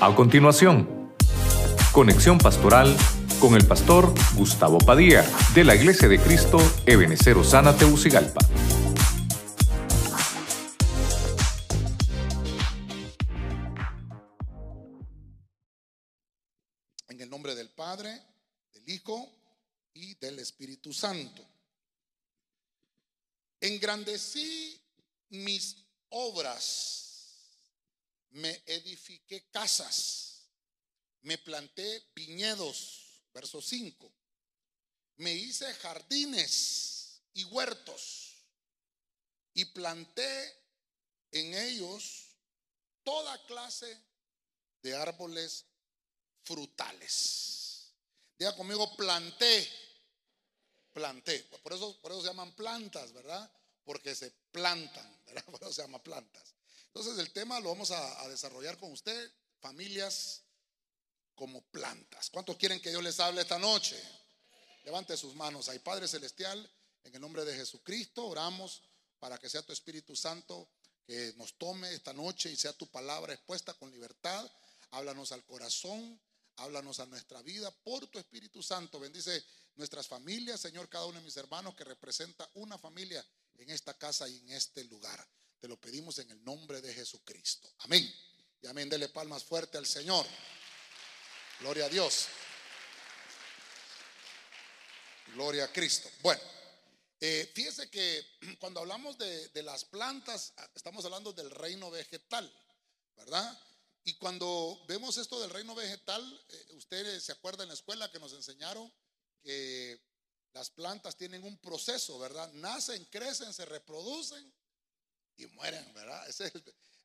A continuación, conexión pastoral con el pastor Gustavo Padilla de la Iglesia de Cristo Ebenecer Osana Teucigalpa. En el nombre del Padre, del Hijo y del Espíritu Santo. Engrandecí mis obras, me edifiqué casas, me planté viñedos, verso 5, me hice jardines y huertos y planté en ellos toda clase de árboles frutales. Diga conmigo, planté, planté. Por eso, por eso se llaman plantas, ¿verdad? Porque se plantan, ¿verdad? Por eso se llama plantas. Entonces el tema lo vamos a, desarrollar con usted, familias como plantas. ¿Cuántos quieren que yo les hable esta noche? Levante sus manos ahí, Padre Celestial, en el nombre de Jesucristo, oramos para que sea tu Espíritu Santo que nos tome esta noche y sea tu palabra expuesta con libertad. Háblanos al corazón, háblanos a nuestra vida por tu Espíritu Santo. Bendice nuestras familias, Señor, cada uno de mis hermanos que representa una familia en esta casa y en este lugar. Te lo pedimos en el nombre de Jesucristo. Amén. Y amén. Dele palmas fuerte al Señor. Gloria a Dios. Gloria a Cristo. Bueno, eh, fíjese que cuando hablamos de, de las plantas, estamos hablando del reino vegetal, ¿verdad? Y cuando vemos esto del reino vegetal, eh, ustedes se acuerdan en la escuela que nos enseñaron que las plantas tienen un proceso, ¿verdad? Nacen, crecen, se reproducen mueren, ¿verdad? Ese es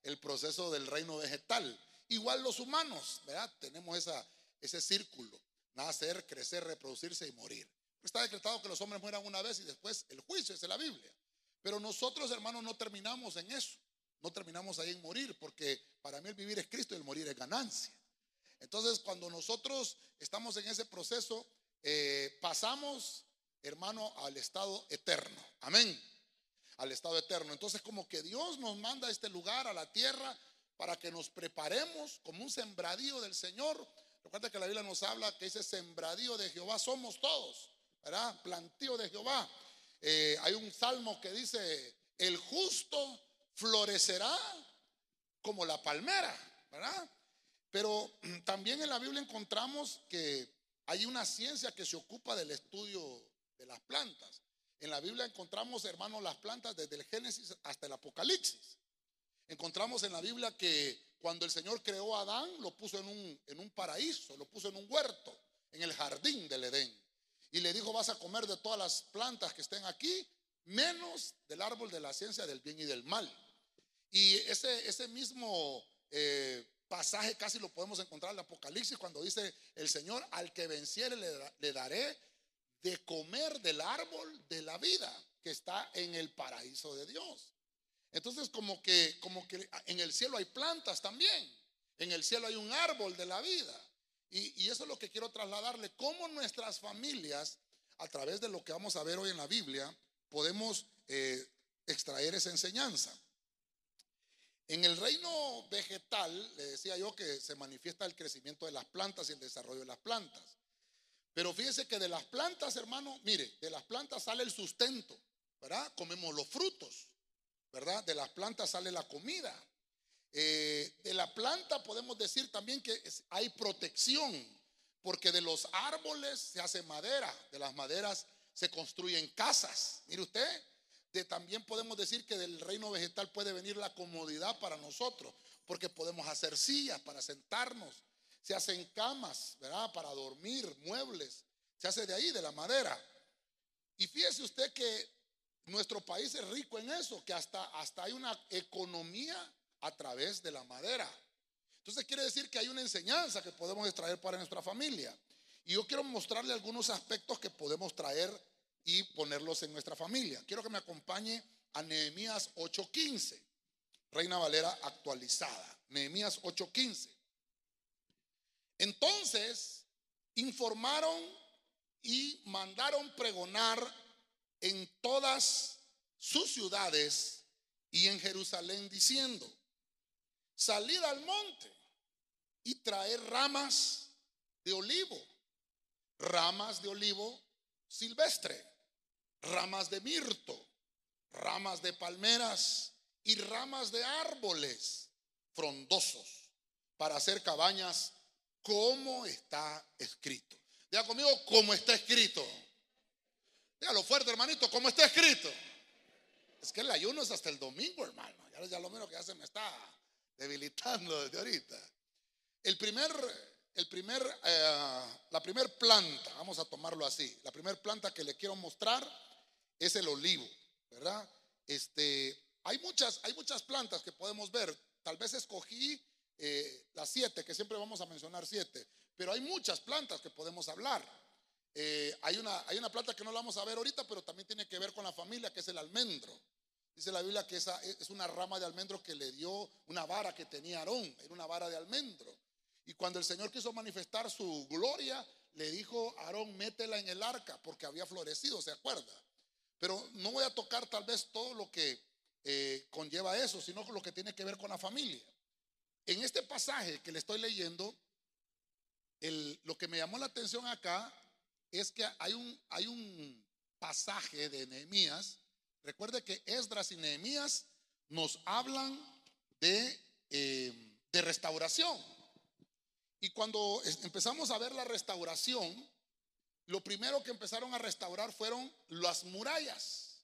el, proceso del reino vegetal. Igual los humanos, ¿verdad? Tenemos esa, ese círculo, nacer, crecer, reproducirse y morir. Está decretado que los hombres mueran una vez y después el juicio, es la Biblia. Pero nosotros, hermanos, no terminamos en eso. No terminamos ahí en morir, porque para mí el vivir es Cristo y el morir es ganancia. Entonces, cuando nosotros estamos en ese proceso, eh, pasamos, hermano, al estado eterno. Amén. Al estado eterno. Entonces, como que Dios nos manda a este lugar, a la tierra, para que nos preparemos como un sembradío del Señor. Recuerda que la Biblia nos habla que ese sembradío de Jehová somos todos, ¿verdad? Plantío de Jehová. Eh, hay un salmo que dice, el justo florecerá como la palmera, ¿verdad? Pero también en la Biblia encontramos que hay una ciencia que se ocupa del estudio de las plantas. En la Biblia encontramos, hermanos, las plantas desde el Génesis hasta el Apocalipsis. Encontramos en la Biblia que cuando el Señor creó a Adán, lo puso en un, en un paraíso, lo puso en un huerto, en el jardín del Edén. Y le dijo, vas a comer de todas las plantas que estén aquí, menos del árbol de la ciencia del bien y del mal. Y ese, ese mismo eh, pasaje casi lo podemos encontrar en el Apocalipsis cuando dice el Señor, al que venciere le, le daré de comer del árbol de la vida que está en el paraíso de Dios. Entonces como que, como que en el cielo hay plantas también. En el cielo hay un árbol de la vida. Y, y eso es lo que quiero trasladarle. Cómo nuestras familias, a través de lo que vamos a ver hoy en la Biblia, podemos eh, extraer esa enseñanza. En el reino vegetal, le decía yo que se manifiesta el crecimiento de las plantas y el desarrollo de las plantas. Pero fíjese que de las plantas, hermano, mire, de las plantas sale el sustento, ¿verdad? Comemos los frutos, ¿verdad? De las plantas sale la comida. Eh, de la planta podemos decir también que hay protección, porque de los árboles se hace madera, de las maderas se construyen casas. Mire usted, de, también podemos decir que del reino vegetal puede venir la comodidad para nosotros, porque podemos hacer sillas para sentarnos, se hacen camas, ¿verdad? Para dormir, muebles, se hace de ahí, de la madera. Y fíjese usted que nuestro país es rico en eso, que hasta, hasta hay una economía a través de la madera. Entonces quiere decir que hay una enseñanza que podemos extraer para nuestra familia. Y yo quiero mostrarle algunos aspectos que podemos traer y ponerlos en nuestra familia. Quiero que me acompañe a Nehemías 8:15, Reina Valera actualizada. Nehemías 8:15. Entonces informaron y mandaron pregonar en todas sus ciudades y en Jerusalén diciendo, salid al monte y traer ramas de olivo, ramas de olivo silvestre, ramas de mirto, ramas de palmeras y ramas de árboles frondosos para hacer cabañas como está escrito. Diga conmigo, como está escrito. Dígalo fuerte, hermanito, como está escrito. Es que el ayuno es hasta el domingo, hermano. Ya, lo menos que ya se me está debilitando desde ahorita. El primer, el primer, eh, la primer planta, vamos a tomarlo así, la primer planta que le quiero mostrar es el olivo, ¿verdad? Este, hay muchas, hay muchas plantas que podemos ver. Tal vez escogí eh, las siete, que siempre vamos a mencionar siete, pero hay muchas plantas que podemos hablar. Eh, hay, una, hay una planta que no la vamos a ver ahorita, pero también tiene que ver con la familia, que es el almendro. Dice la Biblia que esa es una rama de almendro que le dio una vara que tenía Aarón, era una vara de almendro. Y cuando el Señor quiso manifestar su gloria, le dijo a Aarón, métela en el arca, porque había florecido, ¿se acuerda? Pero no voy a tocar tal vez todo lo que eh, conlleva eso, sino lo que tiene que ver con la familia. En este pasaje que le estoy leyendo, lo que me llamó la atención acá es que hay un, hay un pasaje de Nehemías Recuerde que Esdras y Nehemías nos hablan de, eh, de restauración. Y cuando empezamos a ver la restauración, lo primero que empezaron a restaurar fueron las murallas.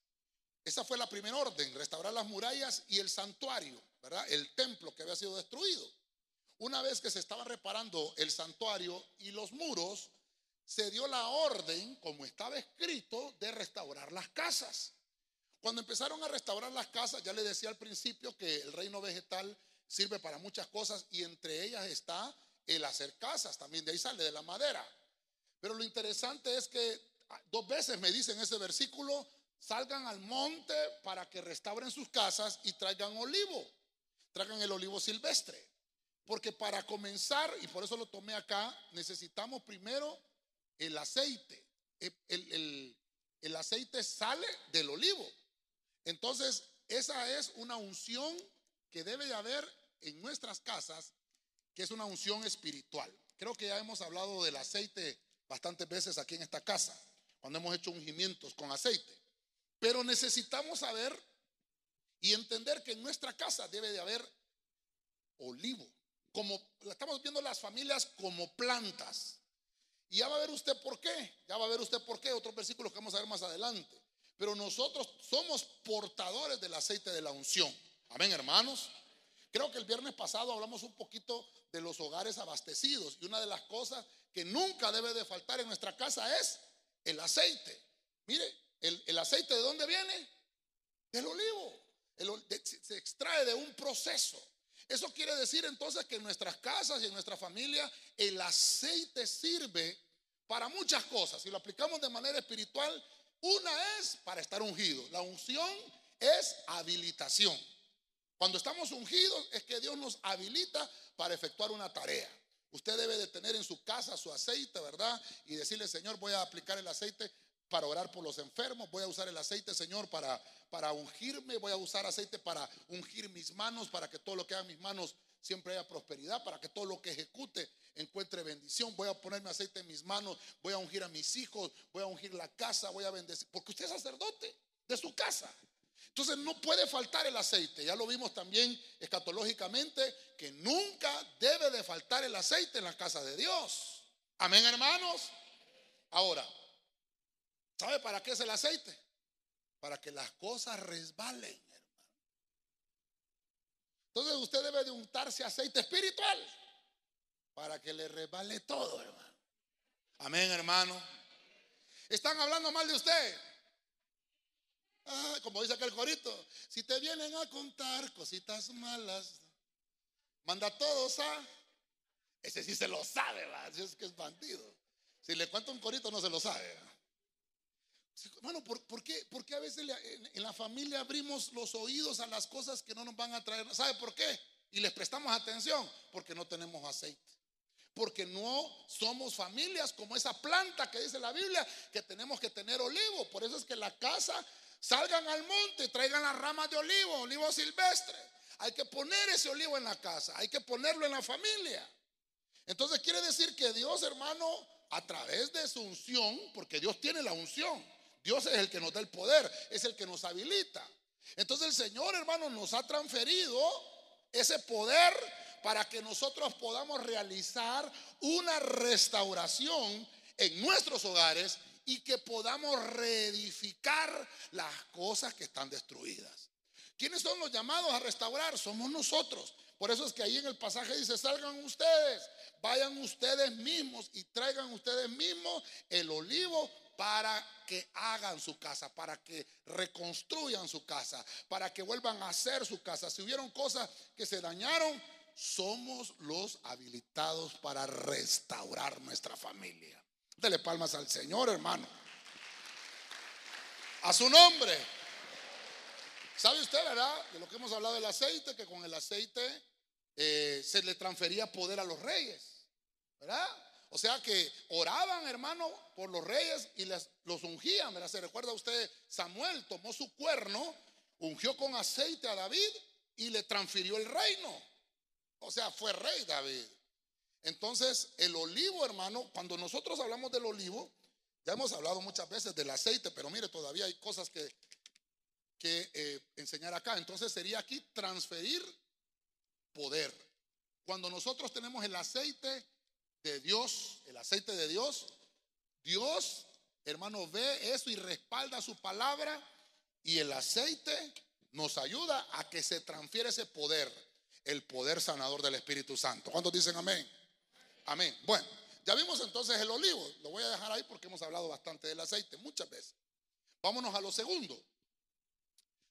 Esa fue la primera orden, restaurar las murallas y el santuario, El templo que había sido destruido. Una vez que se estaba reparando el santuario y los muros, se dio la orden, como estaba escrito, de restaurar las casas. Cuando empezaron a restaurar las casas, ya le decía al principio que el reino vegetal sirve para muchas cosas y entre ellas está el hacer casas, también de ahí sale de la madera. Pero lo interesante es que dos veces me dicen ese versículo, salgan al monte para que restauren sus casas y traigan olivo, traigan el olivo silvestre. Porque para comenzar, y por eso lo tomé acá, necesitamos primero el aceite. El, el aceite sale del olivo. Entonces, esa es una unción que debe de haber en nuestras casas, que es una unción espiritual. Creo que ya hemos hablado del aceite bastantes veces aquí en esta casa, cuando hemos hecho ungimientos con aceite. Pero necesitamos saber y entender que en nuestra casa debe de haber olivo, como estamos viendo las familias como plantas. Y ya va a ver usted por qué, ya va a ver usted por qué, otros versículos que vamos a ver más adelante. Pero nosotros somos portadores del aceite de la unción. Amén, hermanos. Creo que el viernes pasado hablamos un poquito de los hogares abastecidos y una de las cosas que nunca debe de faltar en nuestra casa es el aceite. Mire, el, aceite de dónde viene? Del olivo. Se extrae de un proceso. Eso quiere decir entonces que en nuestras casas y en nuestra familia el aceite sirve para muchas cosas. Si lo aplicamos de manera espiritual, una es para estar ungido. La unción es habilitación. Cuando estamos ungidos es que Dios nos habilita para efectuar una tarea. Usted debe de tener en su casa su aceite, ¿verdad? Y decirle, Señor, voy a aplicar el aceite para orar por los enfermos, voy a usar el aceite, Señor, para, para ungirme, voy a usar aceite para ungir mis manos, para que todo lo que haga mis manos siempre haya prosperidad, para que todo lo que ejecute encuentre bendición. Voy a ponerme aceite en mis manos, voy a ungir a mis hijos, voy a ungir la casa, voy a bendecir, porque usted es sacerdote de su casa. Entonces no puede faltar el aceite. Ya lo vimos también escatológicamente que nunca debe de faltar el aceite en la casa de Dios. Amén, hermanos. Ahora, ¿sabe para qué es el aceite? Para que las cosas resbalen. Entonces usted debe de untarse aceite espiritual para que le resbale todo, hermano. Amén, hermano. Están hablando mal de usted. Ah, como dice aquel corito, si te vienen a contar cositas malas, manda a todos a... Ese sí se lo sabe, ¿va? es que es bandido. Si le cuento un corito no se lo sabe. Bueno, ¿por, qué, a veces en, la familia abrimos los oídos a las cosas que no nos van a traer? ¿Sabe por qué? Y les prestamos atención porque no tenemos aceite. Porque no somos familias como esa planta que dice la Biblia que tenemos que tener olivo. Por eso es que la casa salgan al monte, traigan las ramas de olivo, olivo silvestre. Hay que poner ese olivo en la casa, hay que ponerlo en la familia. Entonces quiere decir que Dios, hermano, a través de su unción, porque Dios tiene la unción, Dios es el que nos da el poder, es el que nos habilita. Entonces el Señor, hermano, nos ha transferido ese poder para que nosotros podamos realizar una restauración en nuestros hogares y que podamos reedificar las cosas que están destruidas. ¿Quiénes son los llamados a restaurar? Somos nosotros. Por eso es que ahí en el pasaje dice, salgan ustedes, vayan ustedes mismos y traigan ustedes mismos el olivo para que hagan su casa, para que reconstruyan su casa, para que vuelvan a hacer su casa. Si hubieron cosas que se dañaron, somos los habilitados para restaurar nuestra familia. Dele palmas al Señor, hermano. A su nombre. ¿Sabe usted, verdad? De lo que hemos hablado del aceite, que con el aceite eh, se le transfería poder a los reyes, ¿verdad? O sea que oraban, hermano, por los reyes y les, los ungían. ¿verdad? ¿Se recuerda usted? Samuel tomó su cuerno, ungió con aceite a David y le transfirió el reino. O sea, fue rey David. Entonces, el olivo, hermano, cuando nosotros hablamos del olivo, ya hemos hablado muchas veces del aceite, pero mire, todavía hay cosas que, que eh, enseñar acá. Entonces sería aquí transferir poder. Cuando nosotros tenemos el aceite, de Dios, el aceite de Dios, Dios, hermano, ve eso y respalda su palabra y el aceite nos ayuda a que se transfiera ese poder, el poder sanador del Espíritu Santo. ¿Cuántos dicen amén? Amén. Bueno, ya vimos entonces el olivo, lo voy a dejar ahí porque hemos hablado bastante del aceite muchas veces. Vámonos a lo segundo.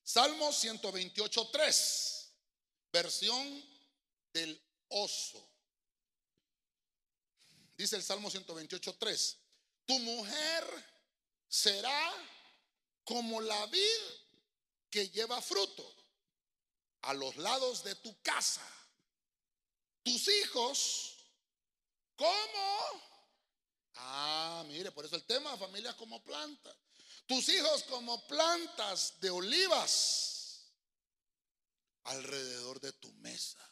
Salmo 128, 3, versión del oso. Dice el Salmo 128, 3. Tu mujer será como la vid que lleva fruto a los lados de tu casa. Tus hijos, como... Ah, mire, por eso el tema, familias como plantas. Tus hijos como plantas de olivas alrededor de tu mesa.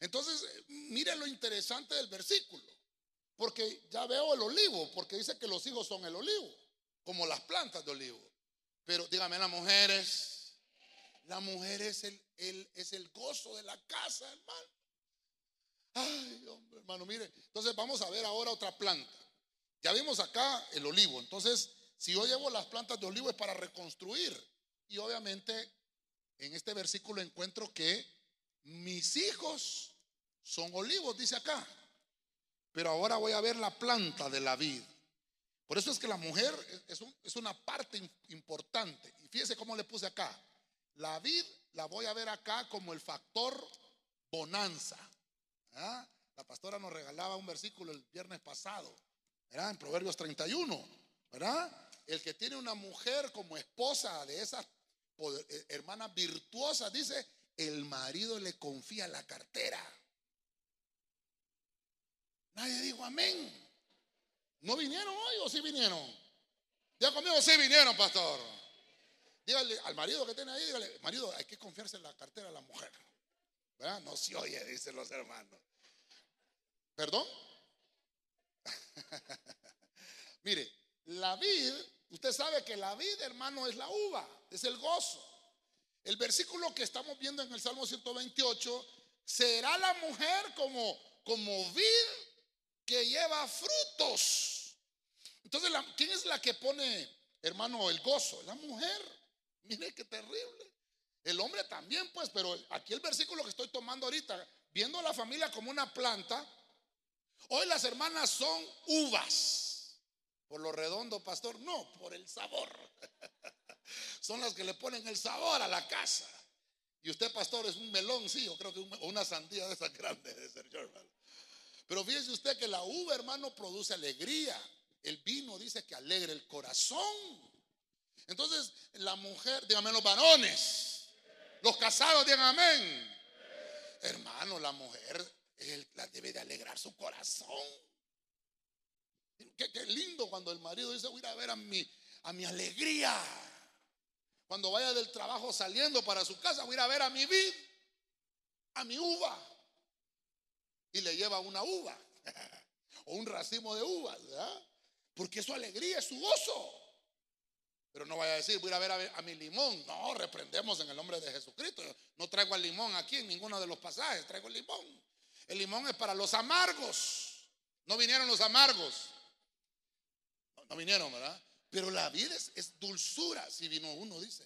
Entonces, mire lo interesante del versículo. Porque ya veo el olivo, porque dice que los hijos son el olivo, como las plantas de olivo. Pero dígame, las mujeres, la mujer es el, es el gozo de la casa, hermano. Ay, hombre, hermano, mire. Entonces vamos a ver ahora otra planta. Ya vimos acá el olivo. Entonces, si yo llevo las plantas de olivo es para reconstruir. Y obviamente en este versículo encuentro que mis hijos son olivos, dice acá. Pero ahora voy a ver la planta de la vid. Por eso es que la mujer es, una parte importante. Y fíjese cómo le puse acá. La vid la voy a ver acá como el factor bonanza. ¿Ah? La pastora nos regalaba un versículo el viernes pasado, ¿verdad? En Proverbios 31, ¿verdad? El que tiene una mujer como esposa de esas eh, hermanas virtuosas, dice, el marido le confía la cartera. Nadie dijo amén. ¿No vinieron hoy o sí vinieron? Ya conmigo, sí vinieron, pastor. Dígale al marido que tiene ahí, dígale, marido, hay que confiarse en la cartera de la mujer. ¿Verdad? No se oye, dicen los hermanos. ¿Perdón? Mire, la vid, usted sabe que la vid, hermano, es la uva, es el gozo. El versículo que estamos viendo en el Salmo 128, será la mujer como, como vid que lleva frutos. Entonces, ¿quién es la que pone, hermano, el gozo? La mujer. Mire qué terrible. El hombre también, pues, pero aquí el versículo que estoy tomando ahorita, viendo a la familia como una planta, hoy las hermanas son uvas. Por lo redondo, pastor, no, por el sabor. son las que le ponen el sabor a la casa. Y usted, pastor, es un melón, sí, yo creo que una sandía de esas grandes de ser hermano. Pero fíjese usted que la uva, hermano, produce alegría. El vino dice que alegre el corazón. Entonces, la mujer, dígame los varones, los casados, digan amén. Hermano, la mujer la debe de alegrar su corazón. Qué, lindo cuando el marido dice, voy a a ver a mi, a mi alegría. Cuando vaya del trabajo saliendo para su casa, voy a ir a ver a mi vid, a mi uva. y le lleva una uva o un racimo de uvas, ¿verdad? Porque es su alegría, es su gozo. Pero no vaya a decir, voy a ir a ver a, mi limón. No, reprendemos en el nombre de Jesucristo. No traigo el limón aquí en ninguno de los pasajes, traigo el limón. El limón es para los amargos. No vinieron los amargos. No, vinieron, ¿verdad? Pero la vida es, dulzura, si vino uno, dice.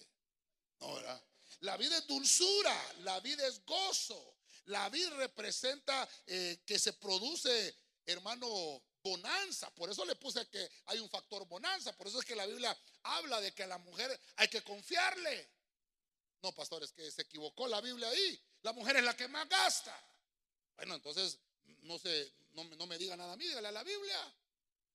No, ¿verdad? La vida es dulzura, la vida es gozo. La vida representa eh, que se produce, hermano, bonanza. Por eso le puse que hay un factor bonanza. Por eso es que la Biblia habla de que a la mujer hay que confiarle. No, pastor, es que se equivocó la Biblia ahí. La mujer es la que más gasta. Bueno, entonces no, se, no, no me diga nada a mí, dígale a la Biblia.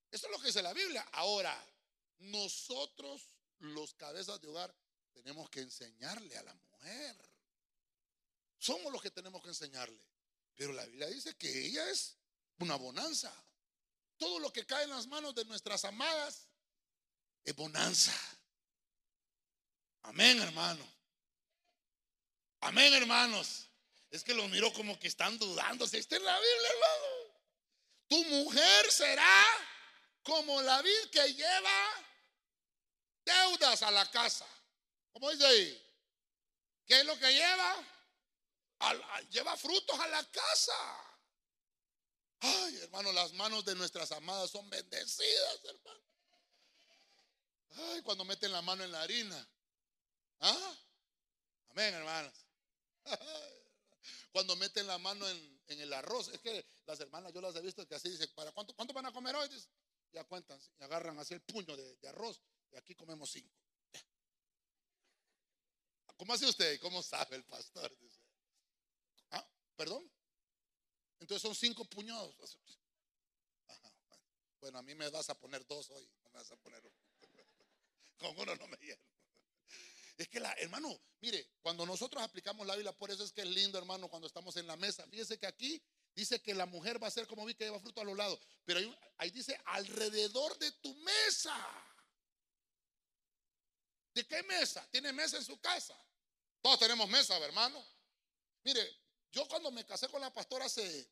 Eso es lo que dice la Biblia. Ahora, nosotros, los cabezas de hogar, tenemos que enseñarle a la mujer. Somos los que tenemos que enseñarle. Pero la Biblia dice que ella es una bonanza. Todo lo que cae en las manos de nuestras amadas es bonanza. Amén, hermano. Amén, hermanos. Es que los miro como que están dudando. Si está en la Biblia, hermano. Tu mujer será como la vid que lleva deudas a la casa. ¿Cómo dice ahí? ¿Qué es lo que lleva? lleva frutos a la casa. Ay, hermano, las manos de nuestras amadas son bendecidas, hermano. Ay, cuando meten la mano en la harina. ¿Ah? Amén, hermanas. Cuando meten la mano en, el arroz. Es que las hermanas, yo las he visto que así dicen, ¿para cuánto, van a comer hoy? ya cuentan, y agarran así el puño de, arroz. Y aquí comemos cinco. ¿Cómo hace usted? ¿Cómo sabe el pastor? ¿Ah? ¿Perdón? Entonces son cinco puñados. bueno. a mí me vas a poner dos hoy. No me vas a poner Con uno no me lleno. Es que la, hermano, mire, cuando nosotros aplicamos la Biblia, por eso es que es lindo, hermano, cuando estamos en la mesa. Fíjese que aquí dice que la mujer va a ser como vi que lleva fruto a los lados. Pero ahí, ahí dice alrededor de tu mesa. ¿De qué mesa? ¿Tiene mesa en su casa? Todos tenemos mesa, hermano. Mire, yo cuando me casé con la pastora hace,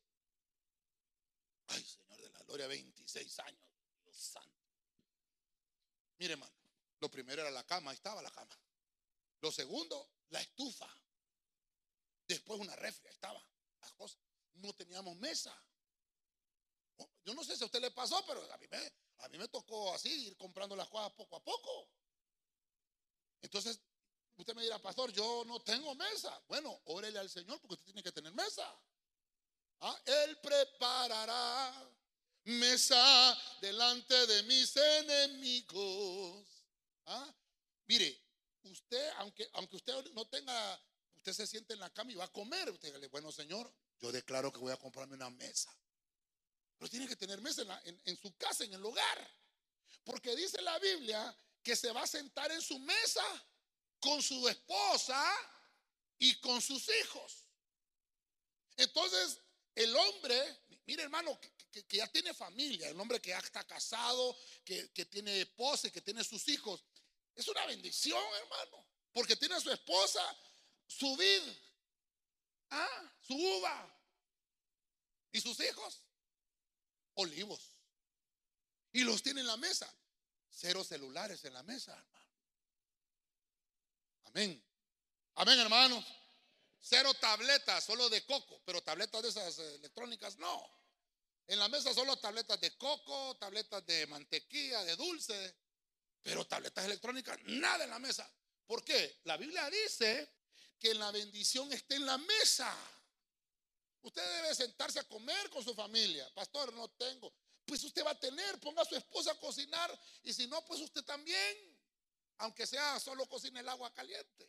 ay Señor de la Gloria, 26 años, Dios santo. Mire, hermano, lo primero era la cama, ahí estaba la cama. Lo segundo, la estufa. Después una refri, ahí estaba las cosas. No teníamos mesa. Yo no sé si a usted le pasó, pero a mí me, a mí me tocó así, ir comprando las cosas poco a poco. Entonces, Usted me dirá, pastor, yo no tengo mesa. Bueno, órele al Señor porque usted tiene que tener mesa. ¿Ah? Él preparará mesa delante de mis enemigos. ¿Ah? Mire, usted, aunque, aunque usted no tenga, usted se siente en la cama y va a comer. Usted dice, bueno, Señor, yo declaro que voy a comprarme una mesa. Pero tiene que tener mesa en su casa, en el hogar. Porque dice la Biblia que se va a sentar en su mesa con su esposa y con sus hijos. Entonces, el hombre, mire hermano, que, ya tiene familia, el hombre que ya está casado, que, tiene esposa y que tiene sus hijos, es una bendición, hermano, porque tiene a su esposa, su vid, ah, su uva, y sus hijos, olivos. Y los tiene en la mesa. Cero celulares en la mesa, hermano. Amén. Amén, hermanos. Cero tabletas, solo de coco, pero tabletas de esas eh, electrónicas no. En la mesa solo tabletas de coco, tabletas de mantequilla, de dulce, pero tabletas electrónicas, nada en la mesa. ¿Por qué? La Biblia dice que la bendición está en la mesa. Usted debe sentarse a comer con su familia. Pastor, no tengo. Pues usted va a tener, ponga a su esposa a cocinar y si no, pues usted también aunque sea solo cocina el agua caliente.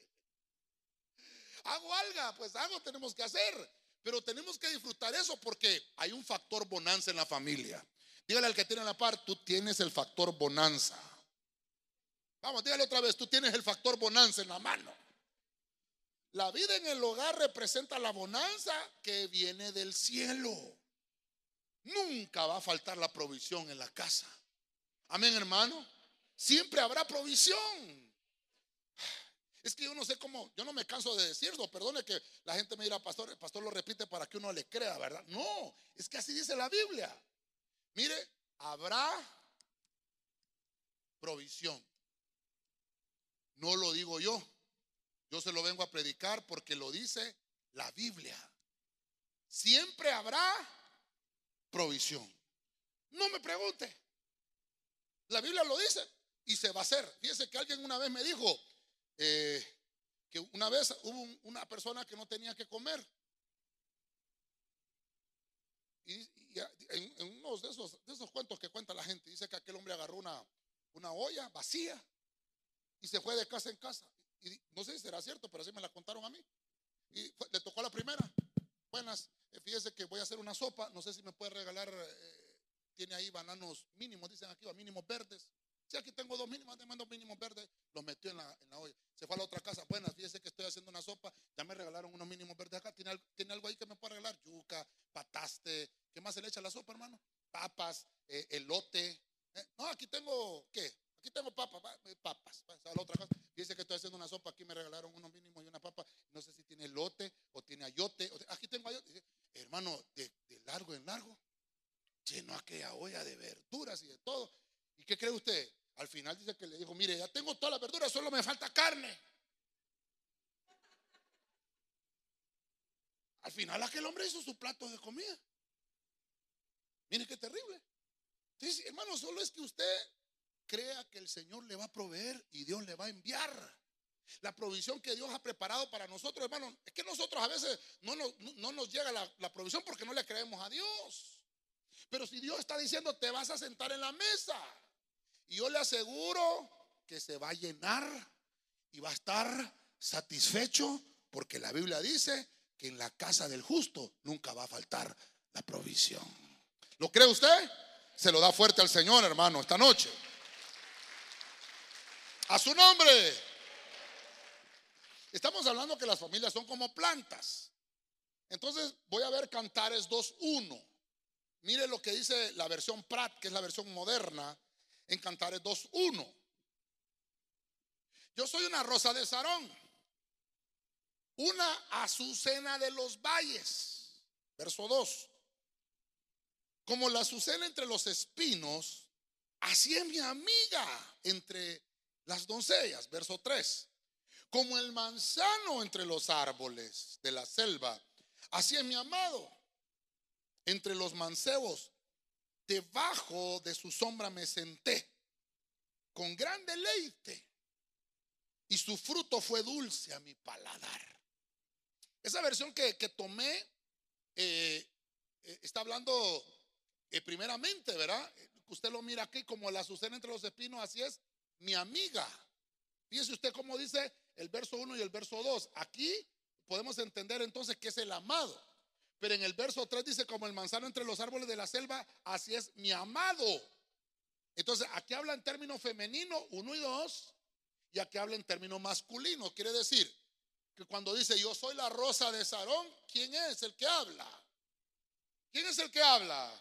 Hago algo, pues algo tenemos que hacer, pero tenemos que disfrutar eso porque hay un factor bonanza en la familia. Dígale al que tiene la par, tú tienes el factor bonanza. Vamos, dígale otra vez, tú tienes el factor bonanza en la mano. La vida en el hogar representa la bonanza que viene del cielo. Nunca va a faltar la provisión en la casa. Amén, hermano. Siempre habrá provisión. Es que yo no sé cómo, yo no me canso de decirlo, perdone que la gente me dirá, pastor, el pastor lo repite para que uno le crea, ¿verdad? No, es que así dice la Biblia. Mire, habrá provisión. No lo digo yo, yo se lo vengo a predicar porque lo dice la Biblia. Siempre habrá provisión. No me pregunte. La Biblia lo dice y se va a hacer. Fíjese que alguien una vez me dijo eh, que una vez hubo una persona que no tenía que comer. Y, en, uno de esos, de esos cuentos que cuenta la gente, dice que aquel hombre agarró una, una olla vacía y se fue de casa en casa. Y no sé si será cierto, pero así me la contaron a mí. Y le tocó la primera. Buenas, eh, fíjese que voy a hacer una sopa. No sé si me puede regalar. Eh, tiene ahí bananos mínimos, dicen aquí, mínimos verdes. Si aquí tengo dos mínimos, te mando mínimos verdes. Los metió en la, en la, olla. Se fue a la otra casa. Buenas, fíjese que estoy haciendo una sopa. Ya me regalaron unos mínimos verdes acá. ¿Tiene, ¿Tiene algo ahí que me pueda regalar? Yuca, pataste. ¿Qué más se le echa a la sopa, hermano? Papas, eh, elote. no, aquí tengo, ¿qué? Aquí tengo papas, papas. A la otra casa. Dice que estoy haciendo una sopa. Aquí me regalaron unos mínimos y una papa. No sé si tiene lote o tiene ayote. aquí tengo ayote. Hermano, de, largo en largo, llenó aquella olla de verduras y de todo. ¿Y qué cree usted? Al final dice que le dijo, mire, ya tengo todas las verduras, solo me falta carne. Al final aquel hombre hizo su plato de comida. Mire qué terrible. Hermano, solo es que usted crea que el Señor le va a proveer y Dios le va a enviar. La provisión que Dios ha preparado para nosotros, hermano, es que nosotros a veces no nos, no nos llega la, la provisión porque no le creemos a Dios. Pero si Dios está diciendo, te vas a sentar en la mesa, y yo le aseguro que se va a llenar y va a estar satisfecho porque la Biblia dice que en la casa del justo nunca va a faltar la provisión. ¿Lo cree usted? Se lo da fuerte al Señor, hermano, esta noche. A su nombre. Estamos hablando que las familias son como plantas. Entonces voy a ver Cantares 2.1. Mire lo que dice la versión Prat, que es la versión moderna, en Cantares 2.1. Yo soy una rosa de Sarón, una azucena de los valles. Verso 2. Como la azucena entre los espinos, así es mi amiga entre las doncellas, verso 3. Como el manzano entre los árboles de la selva, así es mi amado. Entre los mancebos, debajo de su sombra me senté con gran deleite y su fruto fue dulce a mi paladar. Esa versión que, tomé eh, eh, está hablando eh, primeramente, ¿verdad? Usted lo mira aquí como la azucena entre los espinos, así es mi amiga. Fíjese usted cómo dice el verso 1 y el verso 2. Aquí podemos entender entonces que es el amado. Pero en el verso 3 dice, como el manzano entre los árboles de la selva, así es mi amado. Entonces, aquí habla en términos femenino, 1 y 2, y aquí habla en términos masculino. Quiere decir que cuando dice yo soy la rosa de Sarón, ¿quién es el que habla? ¿Quién es el que habla?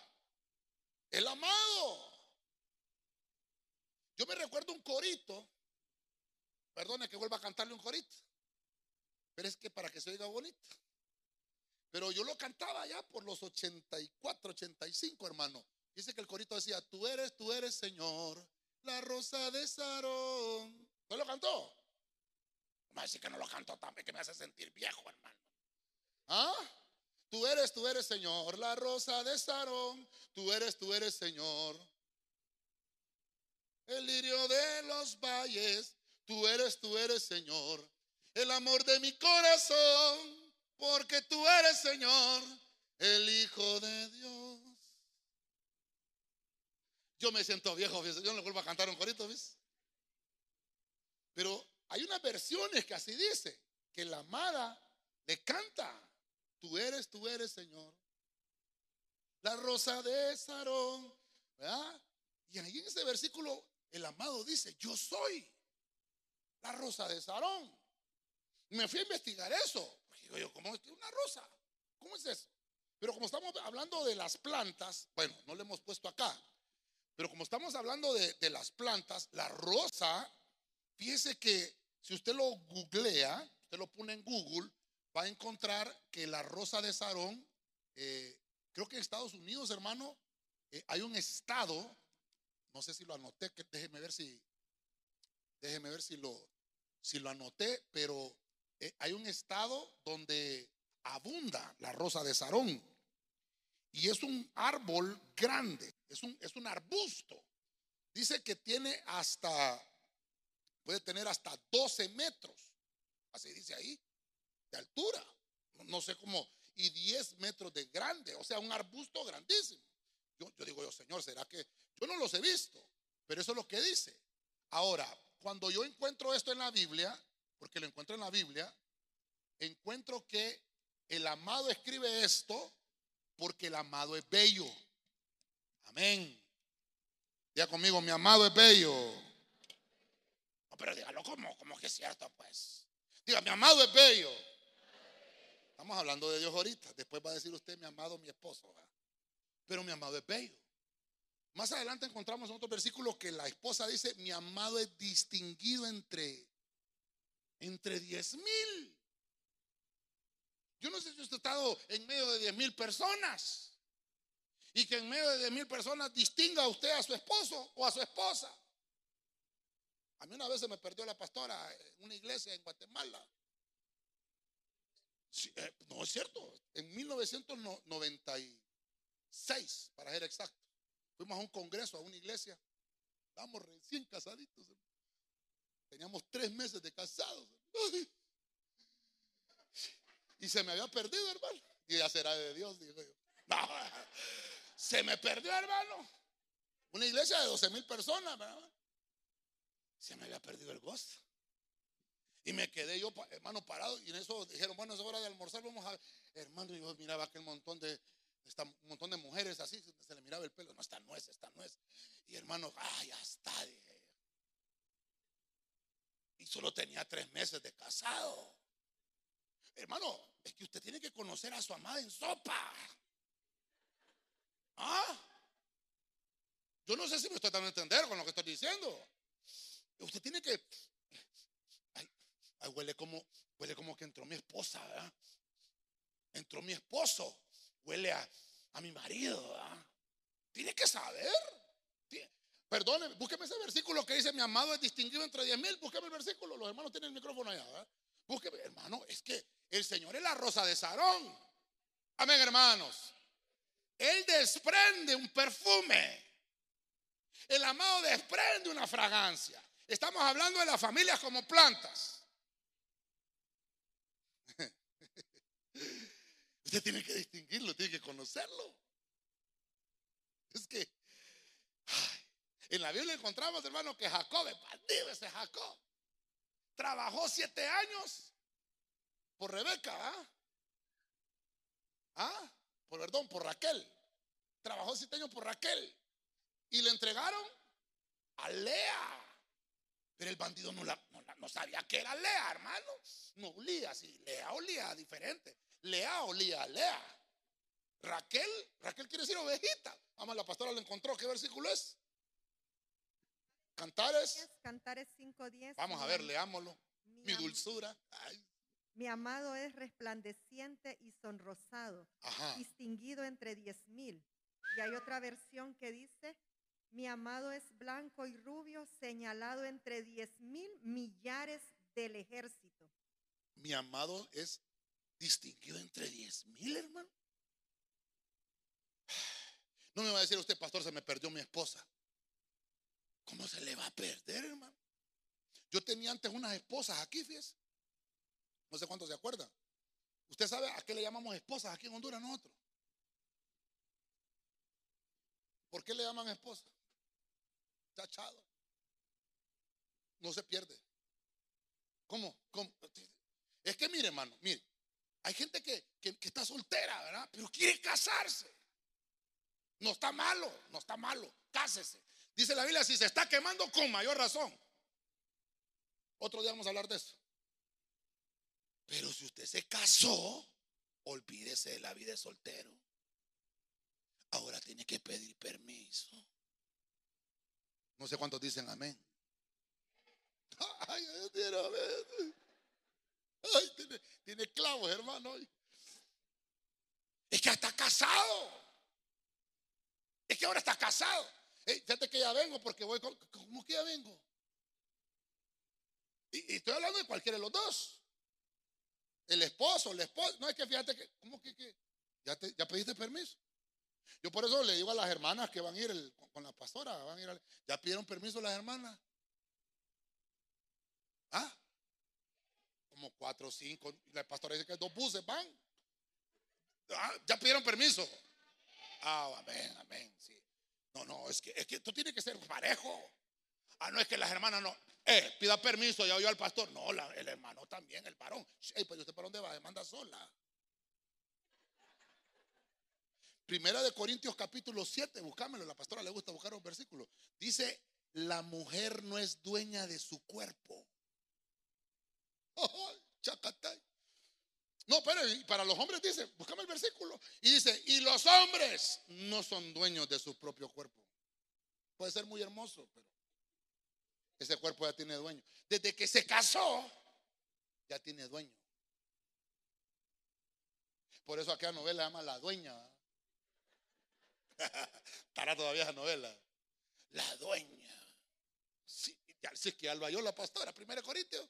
El amado. Yo me recuerdo un corito, perdone que vuelva a cantarle un corito, pero es que para que se oiga bonito. Pero yo lo cantaba ya por los 84, 85, hermano. Dice que el corito decía, tú eres, tú eres Señor, la rosa de Sarón. ¿No lo cantó? Me dice que no lo cantó también, que me hace sentir viejo, hermano. ¿Ah? Tú eres, tú eres Señor, la rosa de Sarón. Tú eres, tú eres Señor, el lirio de los valles. Tú eres, tú eres Señor, el amor de mi corazón, porque tú eres Señor, el Hijo de Dios. Yo me siento viejo, yo no le vuelvo a cantar un corito, ¿ves? Pero hay unas versiones que así dice, que la amada le canta, tú eres, tú eres Señor. La rosa de Sarón, ¿verdad? Y ahí en ese versículo el amado dice, yo soy la rosa de Sarón. Me fui a investigar eso. Digo yo, ¿cómo es una rosa? ¿Cómo es eso? Pero como estamos hablando de las plantas, bueno, no le hemos puesto acá, pero como estamos hablando de, las plantas, la rosa, fíjese que Si usted lo googlea, usted lo pone en Google, va a encontrar que la rosa de Sarón, eh, creo que en Estados Unidos, hermano, eh, hay un estado, no sé si lo anoté, que déjeme ver si, déjeme ver si lo, si lo anoté, pero eh, hay un estado donde abunda la rosa de Sarón. Y es un árbol grande, es un, es un arbusto. Dice que tiene hasta, puede tener hasta 12 metros, así dice ahí, de altura. No, sé cómo, y 10 metros de grande, o sea, un arbusto grandísimo. Yo, yo digo yo, Señor, ¿será que yo no los he visto? Pero eso es lo que dice. Ahora, cuando yo encuentro esto en la Biblia, porque lo encuentro en la Biblia, encuentro que el amado escribe esto porque el amado es bello. Amén. Diga conmigo, mi amado es bello. No, pero dígalo como, como que es cierto, pues. Diga, mi amado es bello. Estamos hablando de Dios ahorita. Después va a decir usted, mi amado, mi esposo. Pero mi amado es bello. Más adelante encontramos en otro versículo que la esposa dice, mi amado es distinguido entre, entre diez mil. Yo no sé si usted ha estado en medio de diez mil personas y que en medio de diez mil personas distinga usted a su esposo o a su esposa. A mí una vez se me perdió la pastora en una iglesia en Guatemala. Eh, no es cierto, en 1996, para ser exacto, fuimos a un congreso, a una iglesia. Estábamos recién casaditos. Teníamos tres meses de casados. Y se me había perdido, hermano. Y ya será de Dios, digo yo. Se me perdió, hermano. Una iglesia de 12 mil personas, ¿verdad? Se me había perdido el gozo. Y me quedé yo, hermano, parado. Y en eso dijeron, bueno, es hora de almorzar, vamos a. Hermano, yo miraba aquel montón de, un montón de mujeres así, se le miraba el pelo. No, esta no es, esta no es. Y hermano, ah, ya está. Y solo tenía tres meses de casado. Hermano, es que usted tiene que conocer a su amada en sopa. ¿Ah? Yo no sé si me estoy dando a entender con lo que estoy diciendo. Usted tiene que. Ay, huele como, huele como que entró mi esposa, ¿verdad? Entró mi esposo. Huele a, a mi marido, ¿verdad? Tiene que saber. Perdone, búsqueme ese versículo que dice: Mi amado es distinguido entre diez mil. Búsqueme el versículo. Los hermanos tienen el micrófono allá, ¿verdad? Búsqueme, hermano, es que el Señor es la rosa de Sarón. Amén, hermanos. Él desprende un perfume. El amado desprende una fragancia. Estamos hablando de las familias como plantas. Usted tiene que distinguirlo, tiene que conocerlo. Es que en la Biblia encontramos, hermano, que Jacob, es bandido ese Jacob. Trabajó siete años por Rebeca, ¿ah? ¿Ah? Por perdón, por Raquel. Trabajó siete años por Raquel. Y le entregaron a Lea. Pero el bandido no, no, sabía que era Lea, hermano. No olía así. Lea olía diferente. Lea olía a Lea. Raquel, Raquel quiere decir ovejita. Vamos, la pastora lo encontró. ¿Qué versículo es? Cantares. Cantares 5.10. Vamos a ver, leámoslo. Mi, dulzura. Mi amado es resplandeciente y sonrosado, distinguido entre diez mil. Y hay otra versión que dice, mi amado es blanco y rubio, señalado entre diez mil millares del ejército. Mi amado es distinguido entre diez mil, hermano. No me va a decir usted, pastor, se me perdió mi esposa. ¿Cómo se le va a perder, hermano? Yo tenía antes unas esposas aquí, fíjese. No sé cuántos se acuerdan. ¿Usted sabe a qué le llamamos esposas aquí en Honduras nosotros? ¿Por qué le llaman esposa? Tachado. No se pierde. ¿Cómo? Es que mire, hermano, mire. Hay gente que, que, está soltera, ¿verdad? Pero quiere casarse. No está malo, no está malo. Cásese. Dice la Biblia, si se está quemando, con mayor razón. Otro día vamos a hablar de eso. Pero si usted se casó, olvídese de la vida de soltero. Ahora tiene que pedir permiso. No sé cuántos dicen amén. Ay, Ay, tiene, clavos, hermano. Es que está casado. Es que ahora está casado. fíjate que ya vengo porque voy con. ¿Cómo que ya vengo? Y, estoy hablando de cualquiera de los dos. El esposo, el esposo. No es que fíjate que. ¿Cómo que, ¿Ya, te, ¿Ya pediste permiso? Yo por eso le digo a las hermanas que van a ir con la pastora, van a ir ¿ya pidieron permiso las hermanas? ¿Ah? Como cuatro o cinco. La pastora dice que dos buses van. ¿Ah? ¿Ya pidieron permiso? Ah, amén, amén, sí. No, no, es que, es que tú tienes que ser parejo. Ah, no es que las hermanas no. Eh, pida permiso, ya oyó al pastor. No, el hermano también, el varón. Ey, pues usted para dónde va, demanda sola. Primera de Corintios capítulo 7, buscámelo, la pastora le gusta buscar un versículo. Dice, la mujer no es dueña de su cuerpo. No, pero para los hombres dice, búscame el versículo. Y dice, y los hombres no son dueños de su propio cuerpo. Puede ser muy hermoso, pero ese cuerpo ya tiene dueño. Desde que se casó, ya tiene dueño. Por eso aquella novela llama La Dueña. Estará todavía esa novela. La dueña. Sí, ya, es que Alba la pastora, 1 Corintios.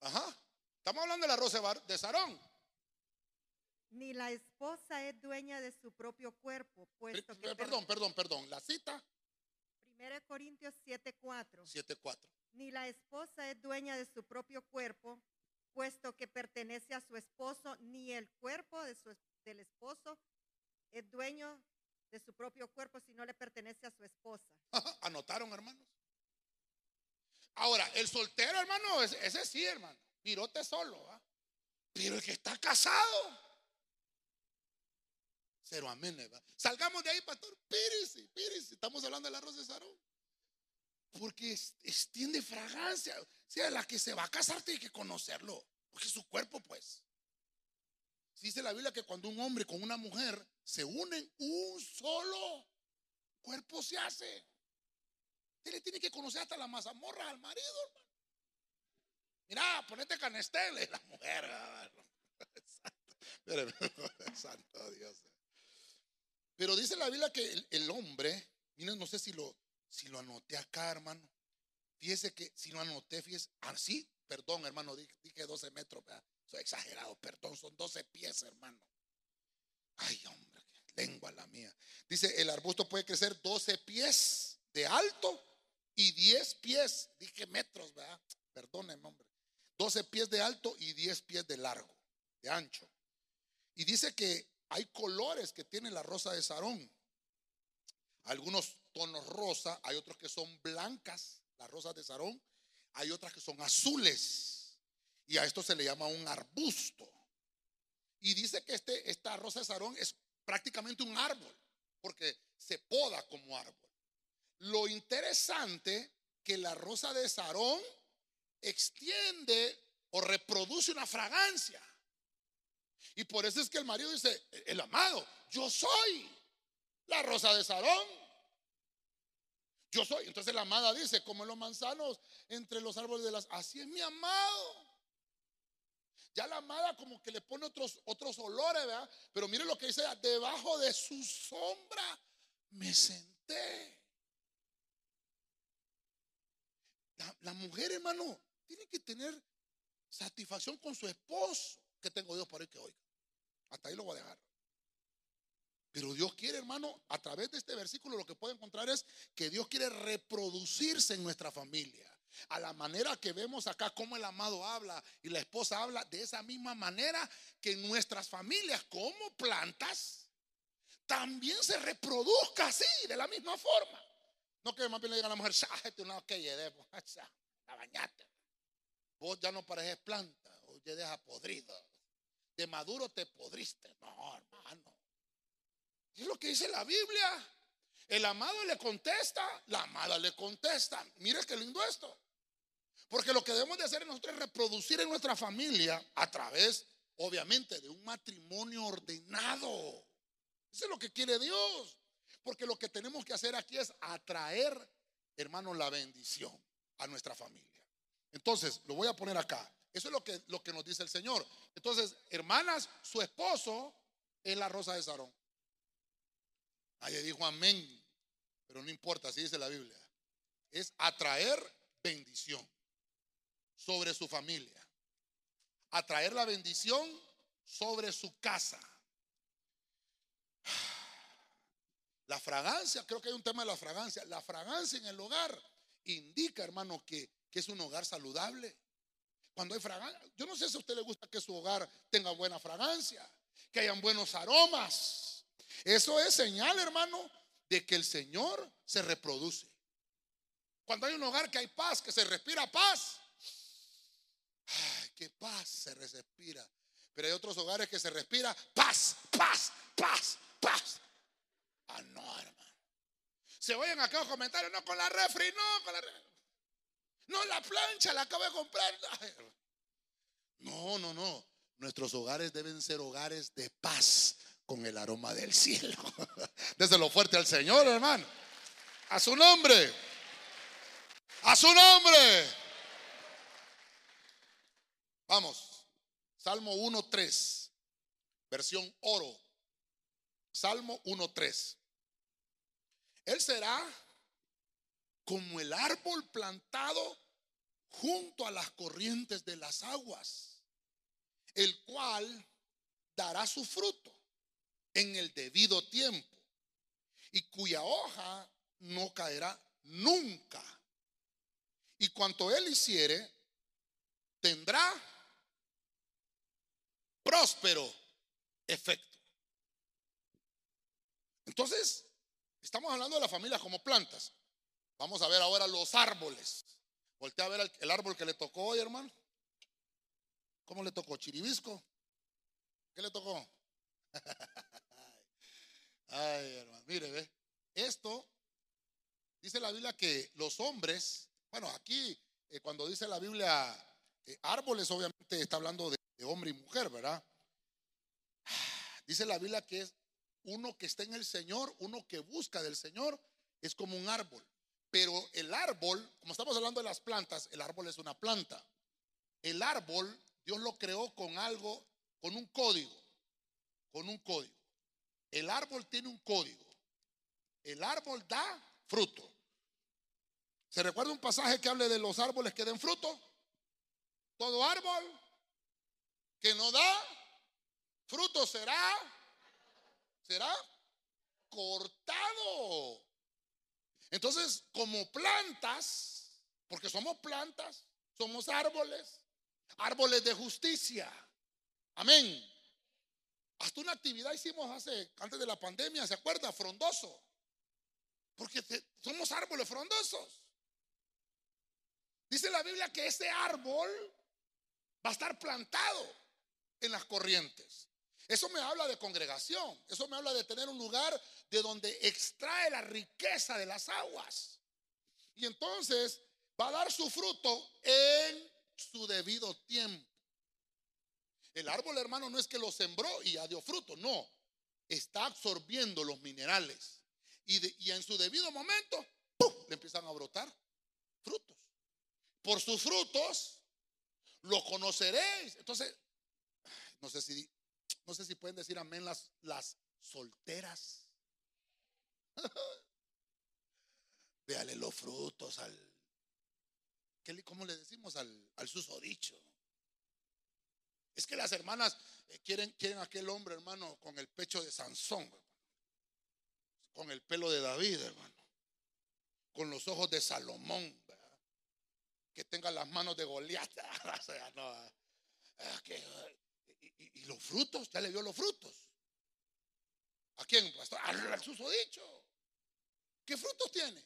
Ajá. Estamos hablando de la rosa de Sarón. Ni la esposa es dueña de su propio cuerpo, puesto que. Perdón, perdón, perdón. La cita. 1 Corintios 7:4. 7:4. Ni la esposa es dueña de su propio cuerpo, puesto que pertenece a su esposo, ni el cuerpo de su, del esposo es dueño de su propio cuerpo si no le pertenece a su esposa. ¿Anotaron, hermanos? Ahora, el soltero, hermano, ese, sí, hermano. Pirote solo, Pero el que está casado. Cero amén, Salgamos de ahí, pastor. Pírese, pírese. Estamos hablando del arroz de Sarón. Porque extiende fragancia. O sea, la que se va a casar tiene que conocerlo. Porque su cuerpo, pues. Dice la Biblia que cuando un hombre con una mujer se unen, un solo cuerpo se hace. Usted le tiene que conocer hasta la mazamorra al marido, hermano. Mira, ponete canestele, la mujer. Santo, santo Dios. Pero dice la Biblia que el, hombre, miren, no sé si lo, si lo anoté acá, hermano. Fíjese que si lo anoté, fíjese, así, ah, perdón, hermano, dije 12 metros. Soy exagerado, perdón, son 12 pies, hermano. Ay, hombre, lengua la mía. Dice, el arbusto puede crecer 12 pies de alto y 10 pies, dije metros, ¿verdad? Perdóneme, hombre. 12 pies de alto y 10 pies de largo, de ancho. Y dice que hay colores que tiene la rosa de Sarón. Algunos tonos rosa, hay otros que son blancas, las rosas de Sarón. Hay otras que son azules. Y a esto se le llama un arbusto. Y dice que este, esta rosa de Sarón es prácticamente un árbol, porque se poda como árbol. Lo interesante que la rosa de Sarón extiende o reproduce una fragancia. Y por eso es que el marido dice, el amado, yo soy la rosa de Sarón. Yo soy. Entonces la amada dice, como en los manzanos entre los árboles de las... Así es mi amado. Ya la amada como que le pone otros, otros olores, ¿verdad? Pero mire lo que dice, debajo de su sombra me senté. La, mujer, hermano, tiene que tener satisfacción con su esposo. Que tengo Dios para que oiga. Hasta ahí lo voy a dejar. Pero Dios quiere, hermano, a través de este versículo lo que puede encontrar es que Dios quiere reproducirse en nuestra familia. A la manera que vemos acá como el amado habla y la esposa habla, de esa misma manera que en nuestras familias como plantas, también se reproduzca así, de la misma forma. No que más bien le diga a la mujer, tú no que la bañate. Vos ya no pareces planta, o ya deja podrido. De maduro te podriste. No, hermano. Es lo que dice la Biblia. El amado le contesta, la amada le contesta. Mire qué lindo esto. Porque lo que debemos de hacer nosotros es reproducir en nuestra familia a través, obviamente, de un matrimonio ordenado. Eso es lo que quiere Dios. Porque lo que tenemos que hacer aquí es atraer, hermano, la bendición a nuestra familia. Entonces, lo voy a poner acá. Eso es lo que, lo que nos dice el Señor. Entonces, hermanas, su esposo es la rosa de Sarón. Nadie dijo amén, pero no importa, así dice la Biblia. Es atraer bendición sobre su familia. Atraer la bendición sobre su casa. La fragancia, creo que hay un tema de la fragancia. La fragancia en el hogar indica, hermano, que, que es un hogar saludable. Cuando hay fragancia, yo no sé si a usted le gusta que su hogar tenga buena fragancia, que hayan buenos aromas. Eso es señal, hermano, de que el Señor se reproduce. Cuando hay un hogar que hay paz, que se respira paz. Ay, qué paz se respira. Pero hay otros hogares que se respira paz, paz, paz, paz. Ah, no, hermano. Se oyen acá los comentarios, no con la refri, no, con la refri. No, la plancha la acabo de comprar. No, no, no. Nuestros hogares deben ser hogares de paz con el aroma del cielo. Desde lo fuerte al Señor, hermano. A su nombre. A su nombre. Vamos. Salmo 1.3. Versión oro. Salmo 1.3. Él será como el árbol plantado junto a las corrientes de las aguas, el cual dará su fruto en el debido tiempo y cuya hoja no caerá nunca. Y cuanto él hiciere, tendrá próspero efecto. Entonces, estamos hablando de la familia como plantas. Vamos a ver ahora los árboles. Voltea a ver el árbol que le tocó hoy, hermano. ¿Cómo le tocó? ¿Chiribisco? ¿Qué le tocó? Ay, hermano, mire, ve. Esto dice la Biblia que los hombres, bueno, aquí eh, cuando dice la Biblia eh, árboles, obviamente está hablando de, de hombre y mujer, ¿verdad? Dice la Biblia que es uno que está en el Señor, uno que busca del Señor, es como un árbol. Pero el árbol, como estamos hablando de las plantas, el árbol es una planta. El árbol, Dios lo creó con algo, con un código, con un código. El árbol tiene un código. El árbol da fruto. ¿Se recuerda un pasaje que hable de los árboles que den fruto? Todo árbol que no da fruto será será cortado. Entonces, como plantas, porque somos plantas, somos árboles, árboles de justicia. Amén. Hasta una actividad hicimos hace, antes de la pandemia, ¿se acuerda? Frondoso. Porque somos árboles frondosos. Dice la Biblia que ese árbol va a estar plantado en las corrientes. Eso me habla de congregación, eso me habla de tener un lugar de donde extrae la riqueza de las aguas. Y entonces va a dar su fruto en su debido tiempo. El árbol, hermano, no es que lo sembró y ya dio fruto, no. Está absorbiendo los minerales. Y, en su debido momento, le empiezan a brotar frutos. Por sus frutos lo conoceréis. Entonces, no sé si no sé si pueden decir amén las, las solteras. Véale los frutos al. ¿Cómo le decimos al, al susodicho? Es que las hermanas eh, quieren, quieren aquel hombre, hermano, con el pecho de Sansón, con el pelo de David, hermano, con los ojos de Salomón, que tenga las manos de Goliat. o sea, no, ah, que, y, los frutos, ya le vio los frutos. ¿A quién, pastor? Al susodicho. ¿Qué frutos tiene?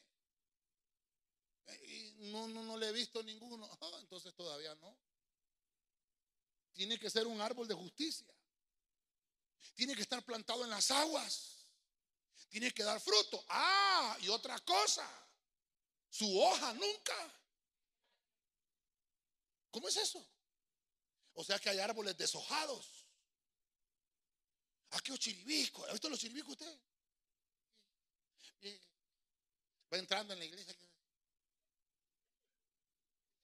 Y no, no, no le he visto ninguno. Ah, entonces todavía no. Tiene que ser un árbol de justicia. Tiene que estar plantado en las aguas. Tiene que dar fruto. Ah, y otra cosa. Su hoja nunca. ¿Cómo es eso? O sea que hay árboles deshojados. ¿A qué chiribisco? ¿Ha visto los chiribiscos usted? Va entrando en la iglesia.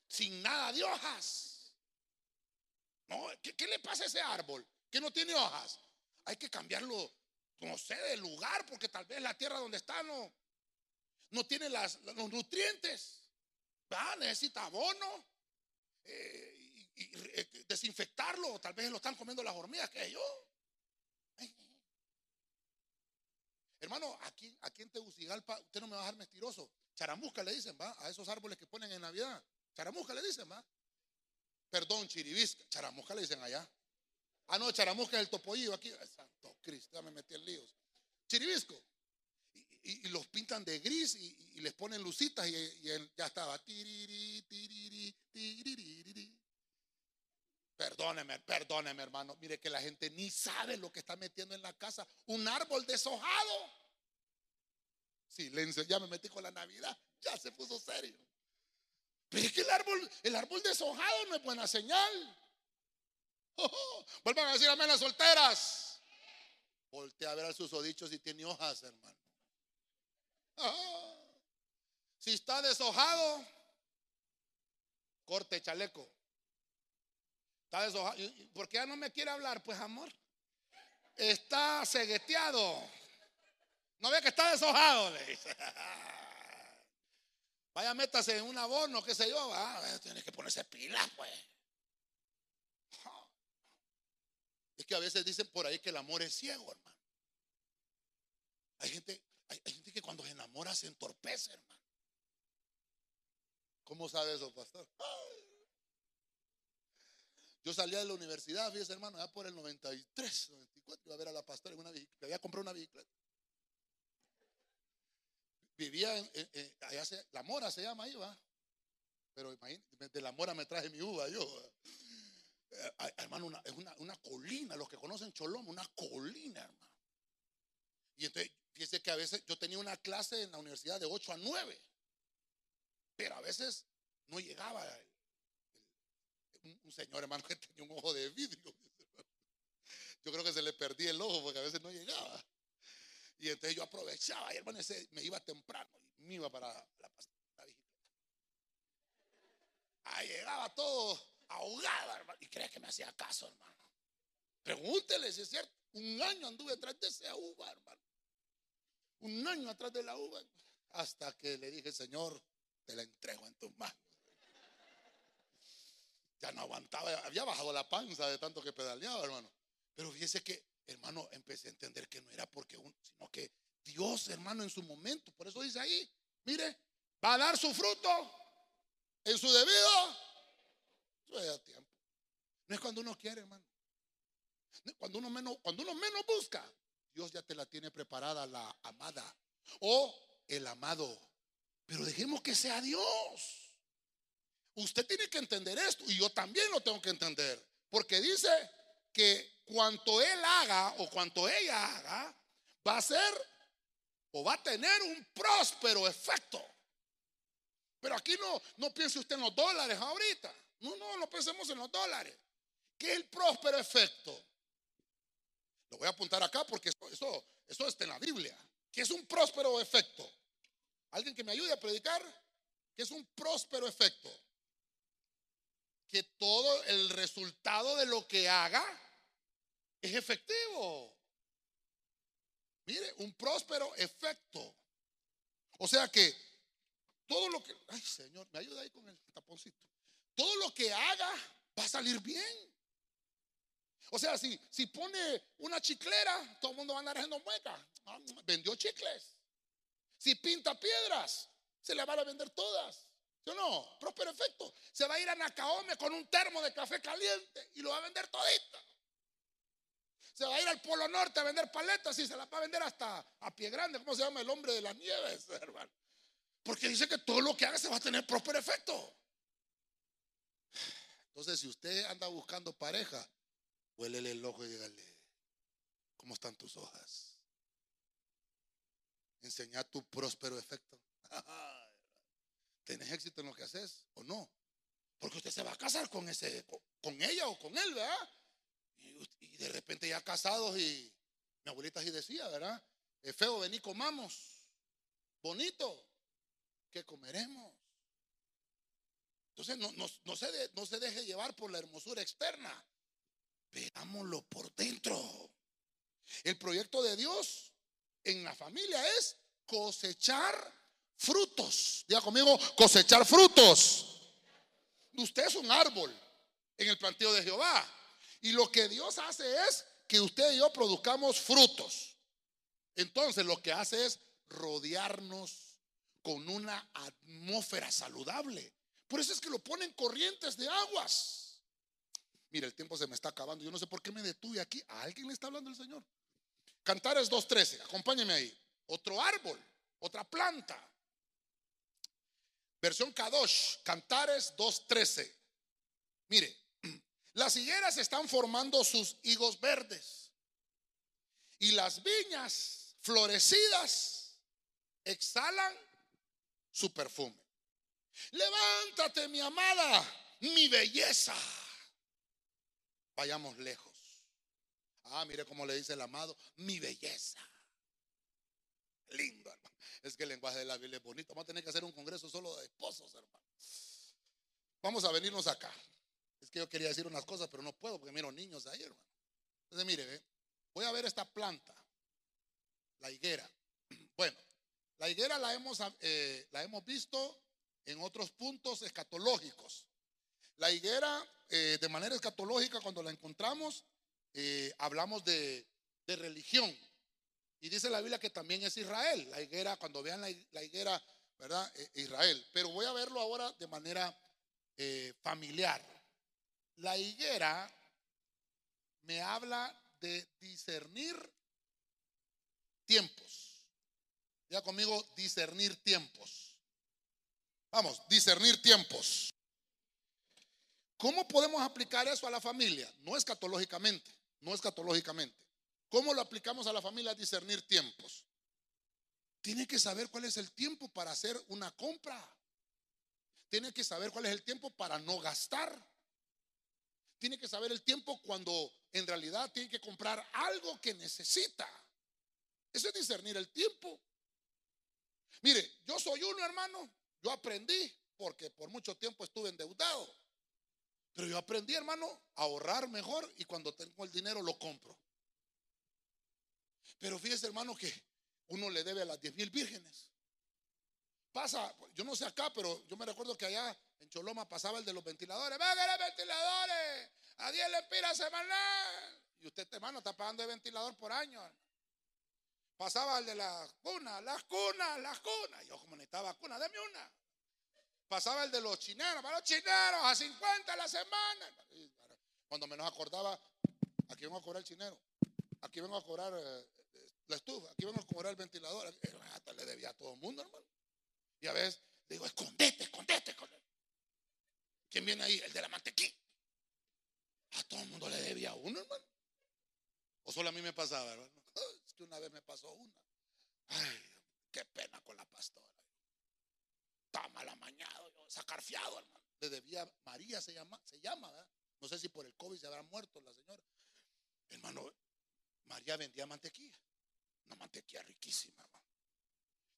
sin nada de hojas. No, ¿qué, le pasa a ese árbol? Que no tiene hojas. Hay que cambiarlo, no sé, de lugar, porque tal vez la tierra donde está no, no tiene los nutrientes. ¿Va? Necesita abono. Eh, y, eh, desinfectarlo. Tal vez lo están comiendo las hormigas, que yo. Hermano, aquí, aquí en Tegucigalpa, usted no me va a dejar mentiroso. Charamusca le dicen, ¿va? A esos árboles que ponen en Navidad. Charamusca le dicen, ¿va? Perdón, chiribisca. Charamusca le dicen allá. Ah, no, charamusca es el topollillo aquí. Santo Cristo, ya me metí en líos. Chiribisco. Y, los pintan de gris y, les ponen lucitas y, ya estaba. Tiriri, tiriri, tiriri, Perdóneme, perdóneme, hermano. Mire que la gente ni sabe lo que está metiendo en la casa. Un árbol deshojado. Silencio, ya me metí con la Navidad. Ya se puso serio. Pero es que el árbol, el árbol deshojado no es buena señal. vuelvan a decir amén las solteras. Voltea a ver al susodicho si tiene hojas, hermano. Si está deshojado, corte chaleco. Está deshojado. ¿Por qué ya no me quiere hablar? Pues amor. Está cegueteado. No ve que está deshojado. Vaya, métase en un abono, qué sé yo. Ah, tiene que ponerse pilas, pues. Es que a veces dicen por ahí que el amor es ciego, hermano. Hay gente, hay, gente que cuando se enamora se entorpece, hermano. ¿Cómo sabe eso, pastor? Yo salía de la universidad, fíjese hermano, ya por el 93, 94, iba a ver a la pastora en una bicicleta, había comprado una bicicleta. Vivía en, allá La Mora se llama ahí, va. Pero imagínate, de La Mora me traje mi uva yo. Eh, hermano, es una, una, colina, los que conocen Choloma, una colina, hermano. Y entonces, fíjese que a veces yo tenía una clase en la universidad de 8 a 9, pero a veces no llegaba un, señor hermano que tenía un ojo de vidrio. Yo creo que se le perdía el ojo porque a veces no llegaba. Y entonces yo aprovechaba y hermano me iba temprano y me iba para la, la Ahí llegaba todo ahogado, hermano. Y cree que me hacía caso, hermano. Pregúntele si es cierto. Un año anduve atrás de esa uva, hermano. Un año atrás de la uva. Hasta que le dije, Señor, te la entrego en tus manos. Ya no aguantaba, había bajado la panza de tanto que pedaleaba, hermano. Pero fíjese que, hermano, empecé a entender que no era porque uno, sino que Dios, hermano, en su momento, por eso dice ahí, mire, va a dar su fruto en su debido. Eso tiempo. No es cuando uno quiere, hermano. Cuando uno menos, cuando uno menos busca, Dios ya te la tiene preparada la amada o el amado. Pero dejemos que sea Dios. Usted tiene que entender esto y yo también lo tengo que entender. Porque dice que cuanto él haga o cuanto ella haga, va a ser o va a tener un próspero efecto. Pero aquí no, no piense usted en los dólares ahorita. No, no, no pensemos en los dólares. ¿Qué es el próspero efecto? Lo voy a apuntar acá porque eso, eso, está en la Biblia. ¿Qué es un próspero efecto? ¿Alguien que me ayude a predicar? ¿Qué es un próspero efecto? Que todo el resultado de lo que haga es efectivo. Mire, un próspero efecto. O sea que todo lo que, ay Señor, me ayuda ahí con el taponcito. Todo lo que haga va a salir bien. O sea, si, si pone una chiclera, todo el mundo va a andar haciendo mueca. Ah, vendió chicles. Si pinta piedras, se le van a vender todas. ¿Sí no? Próspero efecto. Se va a ir a Nacaome con un termo de café caliente y lo va a vender todito. Se va a ir al Polo Norte a vender paletas y se las va a vender hasta a pie grande. ¿Cómo se llama el hombre de las nieves, hermano? Porque dice que todo lo que haga se va a tener próspero efecto. Entonces, si usted anda buscando pareja, huélele el ojo y dígale, ¿cómo están tus hojas? Enseña tu próspero efecto. ¿Tenés éxito en lo que haces o no? Porque usted se va a casar con ese, con ella o con él, ¿verdad? Y, de repente ya casados y mi abuelita así decía, ¿verdad? Es feo, vení, comamos. Bonito, ¿qué comeremos? Entonces no, se no se deje llevar por la hermosura externa. Veámoslo por dentro. El proyecto de Dios en la familia es cosechar frutos. Diga conmigo, cosechar frutos. Usted es un árbol en el planteo de Jehová. Y lo que Dios hace es que usted y yo produzcamos frutos. Entonces lo que hace es rodearnos con una atmósfera saludable. Por eso es que lo ponen corrientes de aguas. Mira, el tiempo se me está acabando. Yo no sé por qué me detuve aquí. A alguien le está hablando el Señor. Cantares 2.13. Acompáñeme ahí. Otro árbol, otra planta. Versión Kadosh, Cantares 2.13. Mire, las higueras están formando sus higos verdes y las viñas florecidas exhalan su perfume. Levántate, mi amada, mi belleza. Vayamos lejos. Ah, mire cómo le dice el amado, mi belleza. Lindo, hermano. Es que el lenguaje de la Biblia es bonito. Vamos a tener que hacer un congreso solo de esposos, hermano. Vamos a venirnos acá. Es que yo quería decir unas cosas, pero no puedo porque miro niños ahí, hermano. Entonces, mire, voy a ver esta planta, la higuera. Bueno, la higuera la hemos, eh, la hemos visto en otros puntos escatológicos. La higuera, eh, de manera escatológica, cuando la encontramos, eh, hablamos de, religión. Y dice la Biblia que también es Israel, la higuera, cuando vean la, higuera, ¿verdad? Israel. Pero voy a verlo ahora de manera familiar. La higuera me habla de discernir tiempos. Ya conmigo, discernir tiempos. Vamos, discernir tiempos. ¿Cómo podemos aplicar eso a la familia? No escatológicamente, no escatológicamente. ¿Cómo lo aplicamos a la familia? Discernir tiempos. Tiene que saber cuál es el tiempo para hacer una compra. Tiene que saber cuál es el tiempo para no gastar tiene que saber el tiempo cuando en realidad tiene que comprar algo que necesita. Eso es discernir el tiempo. Mire, yo soy uno, hermano. Yo aprendí porque por mucho tiempo estuve endeudado. Pero yo aprendí, hermano, a ahorrar mejor y cuando tengo el dinero lo compro. Pero fíjese, hermano, que uno le debe a las diez mil vírgenes. Pasa, yo no sé acá, pero yo me recuerdo que allá en Choloma pasaba el de los ventiladores. ¡Venga los ventiladores! A 10 lempiras semanal. Y usted, hermano, está pagando de ventilador por año. Pasaba el de las cunas, las cunas, las cunas. Yo como necesitaba cuna, deme una. Pasaba el de los chineros, para los chineros, a 50 la semana. Cuando menos acordaba, aquí vengo a cobrar el chinero. Aquí vengo a cobrar eh, la estufa. Aquí vengo a cobrar el ventilador. Hasta le debía a todo el mundo, hermano. Y a veces digo, escondete, escondete, escondete. ¿Quién viene ahí? El de la mantequilla. A todo el mundo le debía uno, hermano. O solo a mí me pasaba, hermano. Es que una vez me pasó una. Ay, qué pena con la pastora. Estaba mal amañado, yo, sacarfiado, hermano. Le debía, María se llama, se llama, ¿verdad? No sé si por el COVID se habrá muerto la señora. Hermano, María vendía mantequilla. Una mantequilla riquísima, hermano.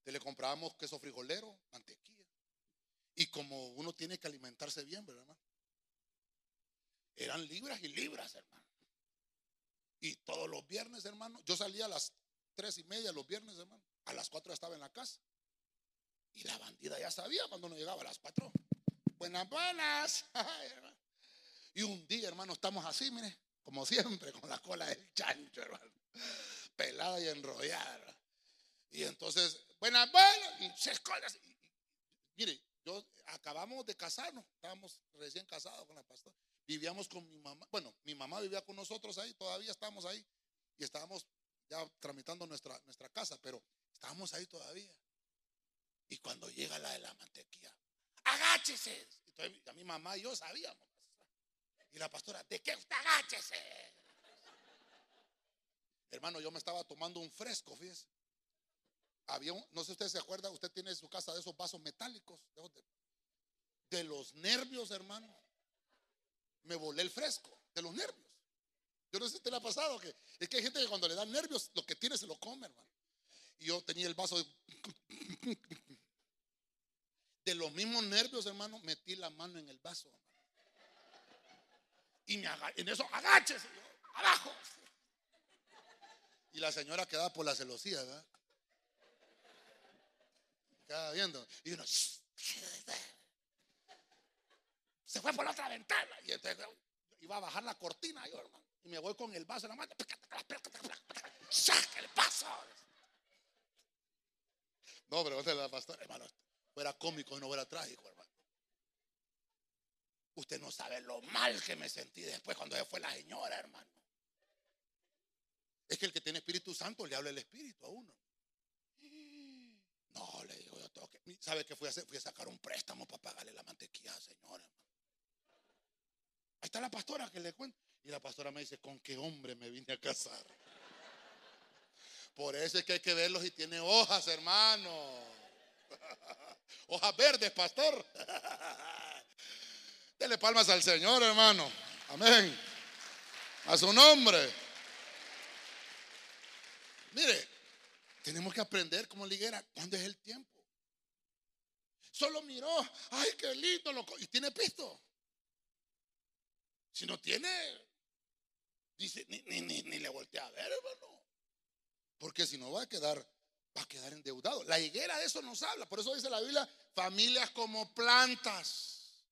le comprábamos queso frijolero, mantequilla. Y como uno tiene que alimentarse bien, ¿verdad, hermano? Eran libras y libras, hermano. Y todos los viernes, hermano, yo salía a las tres y media los viernes, hermano. A las cuatro estaba en la casa. Y la bandida ya sabía cuando no llegaba a las cuatro. Buenas, buenas. y un día, hermano, estamos así, mire, como siempre, con la cola del chancho, hermano. Pelada y enrollada. Y entonces, buenas. Y se esconde mire, yo acabamos de casarnos, estábamos recién casados con la pastora. Vivíamos con mi mamá, bueno, mi mamá vivía con nosotros ahí, todavía estábamos ahí y estábamos ya tramitando nuestra, nuestra casa, pero estábamos ahí todavía. Y cuando llega la de la mantequilla, agáchese. Entonces, a mi mamá y yo sabíamos. Y la pastora, ¿de qué usted agáchese? Hermano, yo me estaba tomando un fresco, fíjese. Había un, no sé si usted se acuerda, usted tiene en su casa de esos vasos metálicos. De, los nervios, hermano. Me volé el fresco, de los nervios. Yo no sé si usted le ha pasado que es que hay gente que cuando le dan nervios, lo que tiene se lo come, hermano. Y yo tenía el vaso de... De los mismos nervios, hermano, metí la mano en el vaso. Y me en eso, agáchese, abajo. Y la señora quedaba por la celosía, ¿verdad? Quedaba viendo. Y uno, se fue por la otra ventana. Y entonces iba a bajar la cortina yo, hermano. Y me voy con el vaso en la mano. ¡Saca el paso! No, pero la pastora, hermano, fuera cómico no fuera trágico, hermano. Usted no sabe lo mal que me sentí después cuando fue la señora, hermano. Es que el que tiene Espíritu Santo le habla el Espíritu a uno. No, le digo, yo tengo que. ¿Sabe qué fui a hacer? Fui a sacar un préstamo para pagarle la mantequilla, señora. Ahí está la pastora que le cuenta. Y la pastora me dice, ¿con qué hombre me vine a casar? Por eso es que hay que verlos y tiene hojas, hermano. Hojas verdes, pastor. Dele palmas al Señor, hermano. Amén. A su nombre. Mire, tenemos que aprender como liguera cuándo es el tiempo. Solo miró, ay, qué lindo, loco. Y tiene pisto. Si no tiene, dice, ni, ni, ni le voltea a ver, hermano. Porque si no va a quedar, va a quedar endeudado. La higuera de eso nos habla. Por eso dice la Biblia, familias como plantas.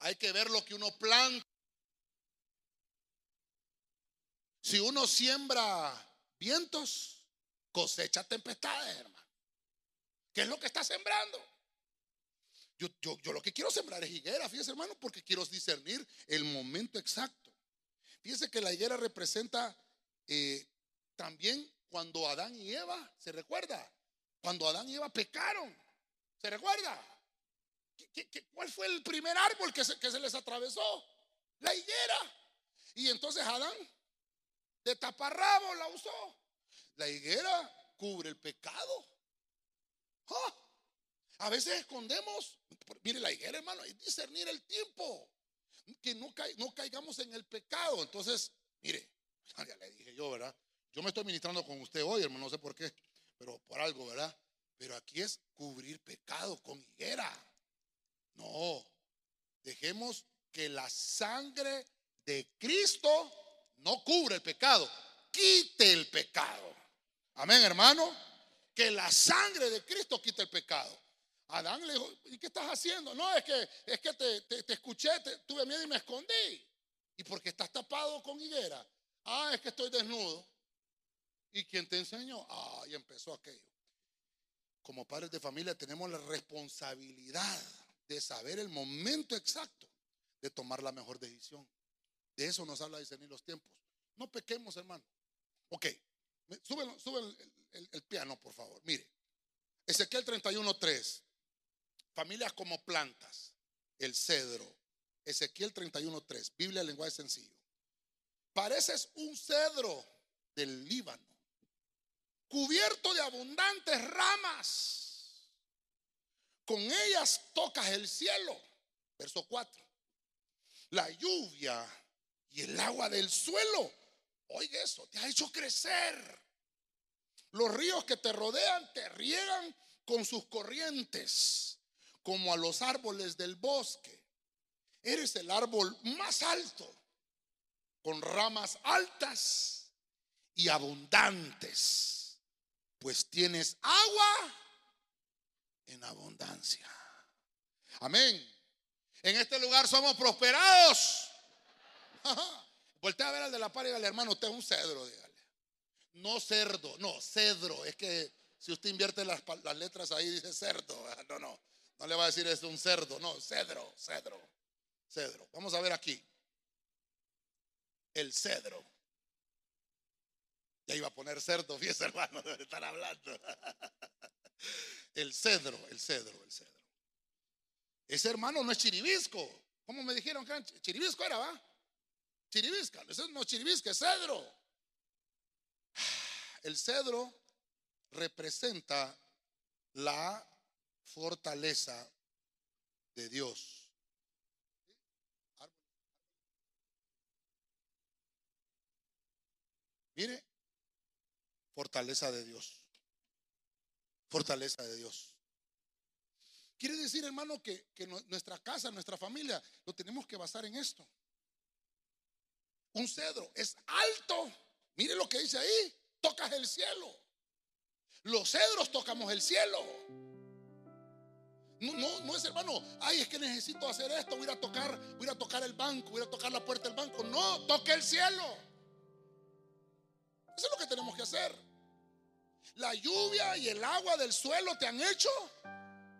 Hay que ver lo que uno planta. Si uno siembra vientos, cosecha tempestades, hermano. ¿Qué es lo que está sembrando? Yo, yo, yo, lo que quiero sembrar es higuera, fíjese hermano, porque quiero discernir el momento exacto. Fíjese que la higuera representa eh, también cuando Adán y Eva, ¿se recuerda? Cuando Adán y Eva pecaron, ¿se recuerda? cuál fue el primer árbol que se, que se les atravesó? La higuera. Y entonces Adán de taparrabo la usó. La higuera cubre el pecado. A veces escondemos, mire la higuera hermano, y discernir el tiempo. Que no, no caigamos en el pecado. Entonces, mire, ya le dije yo, ¿verdad? Yo me estoy ministrando con usted hoy, hermano, no sé por qué, pero por algo, ¿verdad? Pero aquí es cubrir pecado con higuera. No, dejemos que la sangre de Cristo no cubre el pecado, quite el pecado. Amén, hermano. Que la sangre de Cristo quite el pecado. Adán le dijo, ¿y qué estás haciendo? No, es que, es que te, escuché, tuve miedo y me escondí. ¿Y porque estás tapado con higuera? Ah, es que estoy desnudo. ¿Y quién te enseñó? Ah, y empezó aquello. Como padres de familia tenemos la responsabilidad de saber el momento exacto de tomar la mejor decisión. De eso nos habla discernir los tiempos. No pequemos, hermano. Ok, suben, el, piano, por favor. Mire, Ezequiel 31.3. Familias como plantas, el cedro. Ezequiel 31.3. Biblia en lenguaje sencillo. Pareces un cedro del Líbano cubierto de abundantes ramas. Con ellas tocas el cielo. Verso 4. La lluvia y el agua del suelo. Oiga eso, te ha hecho crecer. Los ríos que te rodean te riegan con sus corrientes, como a los árboles del bosque. Eres el árbol más alto, con ramas altas y abundantes pues tienes agua en abundancia. Amén. En este lugar somos prosperados. Voltea a ver al de la par y dígale, hermano, usted es un cedro, dígale. No cerdo, no, cedro. Es que si usted invierte las, letras ahí, dice cerdo. No, no, no le va a decir es un cerdo, no, cedro, cedro, cedro. Vamos a ver aquí. El cedro. Ya iba a poner cerdo, fíjese hermano, debe estar hablando. El cedro, el cedro, el cedro. Ese hermano no es chiribisco. ¿Cómo me dijeron que chiribisco era, va? Chiribisca, no chiribisca, es cedro. El cedro representa la fortaleza de Dios. Mire, Fortaleza de Dios. Fortaleza de Dios. Quiere decir, hermano, que, que nuestra casa, nuestra familia, lo tenemos que basar en esto. Un cedro es alto. Mire lo que dice ahí. Tocas el cielo. Los cedros tocamos el cielo. No, no, no es hermano, ay, es que necesito hacer esto, voy a tocar, voy a tocar el banco, voy a tocar la puerta del banco. No, toque el cielo. Eso es lo que tenemos que hacer. La lluvia y el agua del suelo te han hecho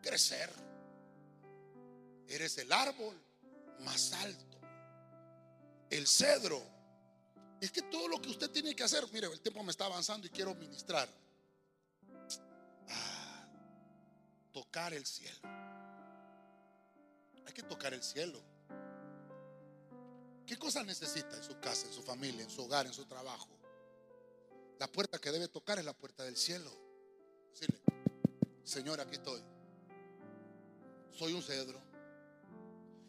crecer. Eres el árbol más alto. El cedro. Es que todo lo que usted tiene que hacer, mire, el tiempo me está avanzando y quiero ministrar. Ah, tocar el cielo. Hay que tocar el cielo. ¿Qué cosas necesita en su casa, en su familia, en su hogar, en su trabajo? La puerta que debe tocar es la puerta del cielo. Decirle, Señor, aquí estoy. Soy un cedro.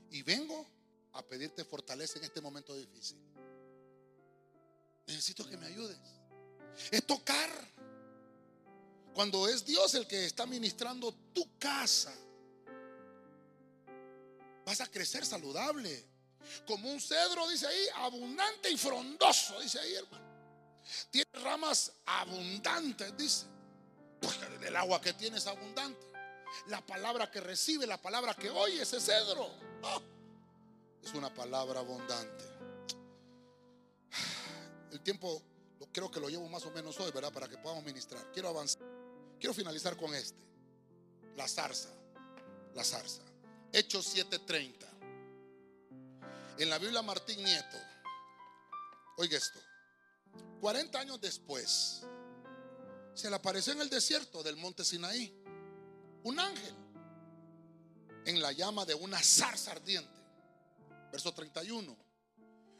Y vengo a pedirte fortaleza en este momento difícil. Necesito que me ayudes. Es tocar. Cuando es Dios el que está ministrando tu casa, vas a crecer saludable. Como un cedro, dice ahí, abundante y frondoso, dice ahí, hermano. Tiene ramas abundantes, dice. Pues el agua que tiene es abundante. La palabra que recibe, la palabra que oye, ese cedro. Oh, es una palabra abundante. El tiempo creo que lo llevo más o menos hoy, ¿verdad? Para que podamos ministrar. Quiero avanzar. Quiero finalizar con este. La zarza. La zarza. Hechos 7:30. En la Biblia Martín Nieto. Oiga esto. 40 años después, se le apareció en el desierto del monte Sinaí un ángel en la llama de una zarza ardiente. Verso 31.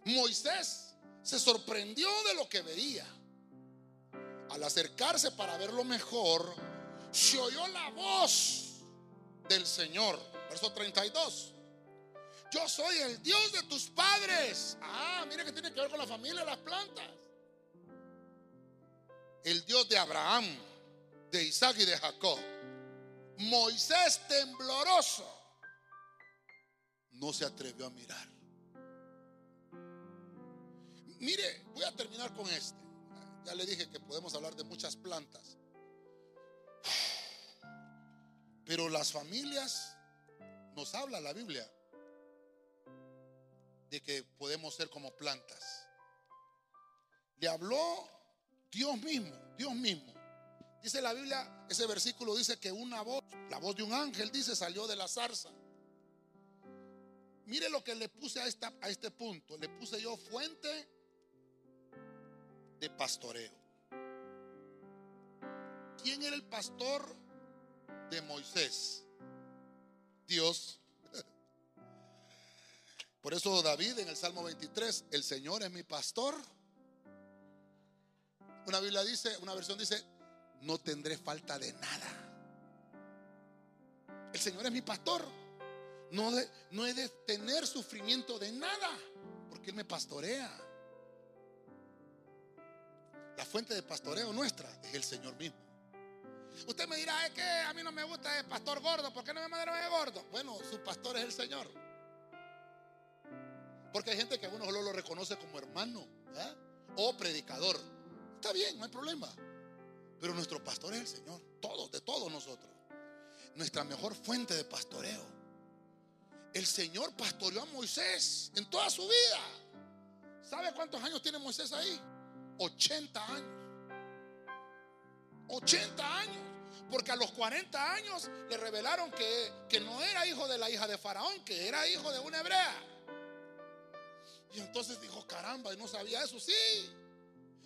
Moisés se sorprendió de lo que veía. Al acercarse para verlo mejor, se oyó la voz del Señor. Verso 32. Yo soy el Dios de tus padres. Ah, mira que tiene que ver con la familia, las plantas el Dios de Abraham, de Isaac y de Jacob. Moisés tembloroso no se atrevió a mirar. Mire, voy a terminar con este. Ya le dije que podemos hablar de muchas plantas. Pero las familias, nos habla la Biblia, de que podemos ser como plantas. Le habló Dios mismo, Dios mismo. Dice la Biblia, ese versículo dice que una voz, la voz de un ángel, dice, salió de la zarza. Mire lo que le puse a, este punto. Le puse yo fuente de pastoreo. ¿Quién era el pastor de Moisés? Dios. Por eso David en el Salmo 23, el Señor es mi pastor una Biblia dice, una versión dice, no tendré falta de nada. El Señor es mi pastor. No, no he de tener sufrimiento de nada, porque Él me pastorea. La fuente de pastoreo nuestra es el Señor mismo. Usted me dirá, es que a mí no me gusta el pastor gordo, ¿por qué no me mandaron el gordo? Bueno, su pastor es el Señor. Porque hay gente que a uno solo lo reconoce como hermano o predicador. Está bien, no hay problema. Pero nuestro pastor es el Señor. Todos, de todos nosotros. Nuestra mejor fuente de pastoreo. El Señor pastoreó a Moisés en toda su vida. ¿Sabe cuántos años tiene Moisés ahí? 80 años. 80 años. Porque a los 40 años le revelaron que, que no era hijo de la hija de Faraón, que era hijo de una hebrea. Y entonces dijo, caramba, y no sabía eso. Sí,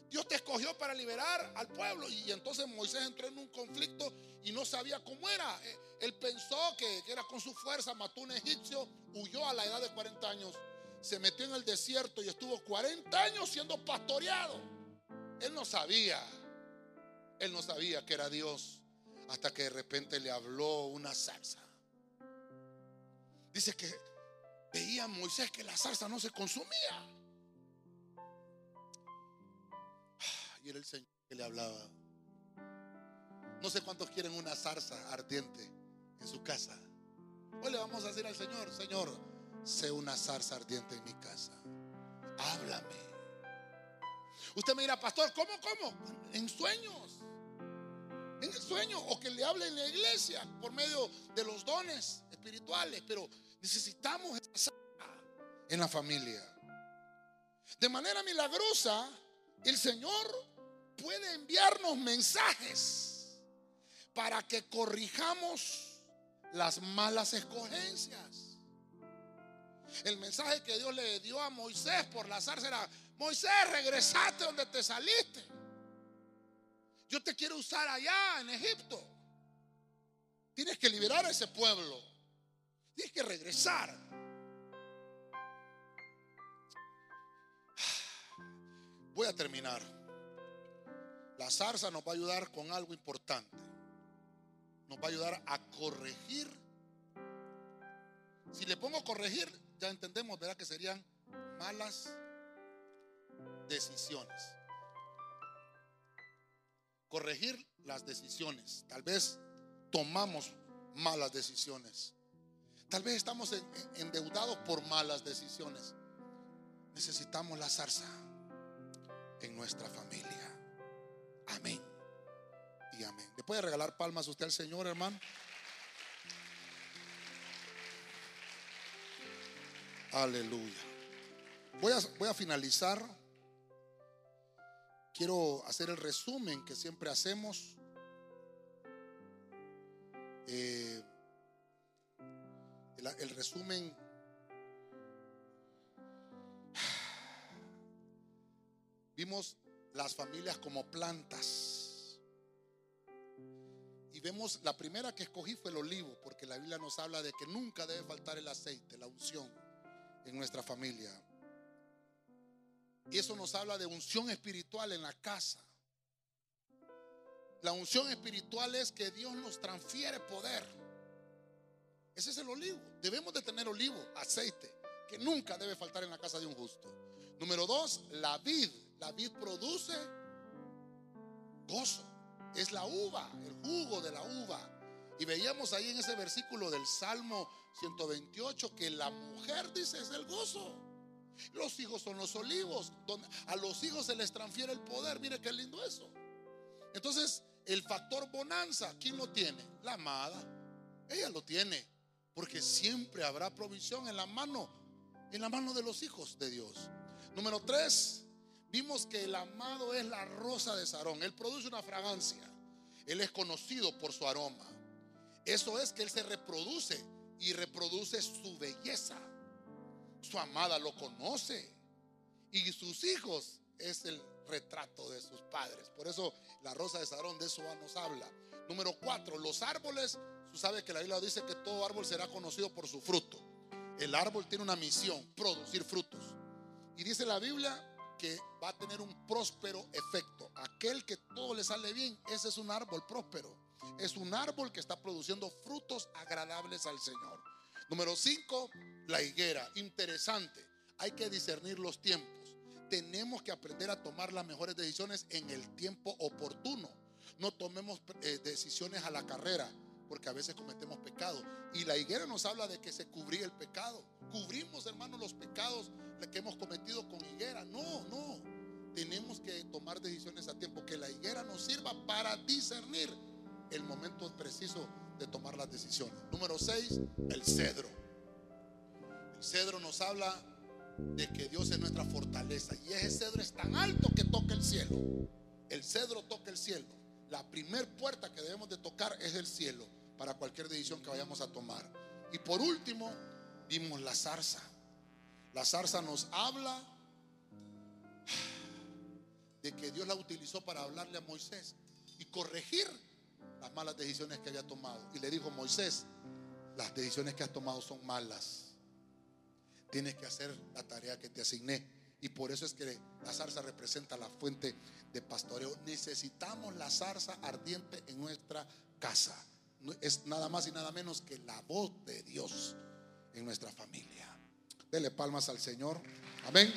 Dios te escogió para liberar al pueblo. Y entonces Moisés entró en un conflicto y no sabía cómo era. Él pensó que, era con su fuerza, mató un egipcio, huyó a la edad de 40 años, se metió en el desierto y estuvo 40 años siendo pastoreado. Él no sabía, él no sabía que era Dios hasta que de repente le habló una zarza. Dice que veía Moisés que la zarza no se consumía. y era el Señor que le hablaba. No sé cuántos quieren una zarza ardiente en su casa. Hoy le vamos a decir al Señor, Señor, sé una zarza ardiente en mi casa. Háblame. Usted me dirá, pastor, ¿cómo, cómo? En sueños. En el sueño. O que le hable en la iglesia por medio de los dones espirituales. Pero necesitamos esa en la familia. De manera milagrosa, el Señor puede enviarnos mensajes para que corrijamos las malas escogencias. El mensaje que Dios le dio a Moisés por la zarza era, Moisés, regresate donde te saliste. Yo te quiero usar allá en Egipto. Tienes que liberar a ese pueblo. Tienes que regresar. Voy a terminar. La zarza nos va a ayudar con algo importante. Nos va a ayudar a corregir. Si le pongo corregir, ya entendemos, ¿verdad? Que serían malas decisiones. Corregir las decisiones. Tal vez tomamos malas decisiones. Tal vez estamos endeudados por malas decisiones. Necesitamos la zarza en nuestra familia. Amén. Amén. ¿Le puede regalar palmas usted al Señor, hermano? Aleluya. Voy a, voy a finalizar quiero hacer el resumen que siempre hacemos. Eh, el, resumen vimos las familias como plantas. Vemos, la primera que escogí fue el olivo, porque la Biblia nos habla de que nunca debe faltar el aceite, la unción en nuestra familia. Y eso nos habla de unción espiritual en la casa. La unción espiritual es que Dios nos transfiere poder. Ese es el olivo. Debemos de tener olivo, aceite, que nunca debe faltar en la casa de un justo. Número dos, la vid. La vid produce gozo. Es la uva, el jugo de la uva. Y veíamos ahí en ese versículo del Salmo 128 que la mujer dice es el gozo. Los hijos son los olivos. Donde a los hijos se les transfiere el poder. Mire qué lindo eso. Entonces, el factor bonanza, ¿quién lo tiene? La amada. Ella lo tiene. Porque siempre habrá provisión en la mano, en la mano de los hijos de Dios. Número tres, vimos que el amado es la rosa de Sarón. Él produce una fragancia. Él es conocido por su aroma. Eso es que Él se reproduce y reproduce su belleza. Su amada lo conoce. Y sus hijos es el retrato de sus padres. Por eso la rosa de Sarón de eso nos habla. Número cuatro, los árboles. Tú sabes que la Biblia dice que todo árbol será conocido por su fruto. El árbol tiene una misión, producir frutos. Y dice la Biblia que va a tener un próspero efecto. Aquel que todo le sale bien, ese es un árbol próspero. Es un árbol que está produciendo frutos agradables al Señor. Número 5, la higuera. Interesante. Hay que discernir los tiempos. Tenemos que aprender a tomar las mejores decisiones en el tiempo oportuno. No tomemos eh, decisiones a la carrera, porque a veces cometemos pecados. Y la higuera nos habla de que se cubría el pecado. Cubrimos, hermanos, los pecados que hemos cometido con higuera. No, no. Tenemos que tomar decisiones a tiempo. Que la higuera nos sirva para discernir el momento preciso de tomar las decisiones. Número 6, el cedro. El cedro nos habla de que Dios es nuestra fortaleza y ese cedro es tan alto que toca el cielo. El cedro toca el cielo. La primer puerta que debemos de tocar es el cielo para cualquier decisión que vayamos a tomar. Y por último, vimos la zarza. La zarza nos habla de que Dios la utilizó para hablarle a Moisés y corregir las malas decisiones que había tomado. Y le dijo, Moisés, las decisiones que has tomado son malas. Tienes que hacer la tarea que te asigné. Y por eso es que la zarza representa la fuente de pastoreo. Necesitamos la zarza ardiente en nuestra casa. Es nada más y nada menos que la voz de Dios en nuestra familia. Dele palmas al Señor. Amén.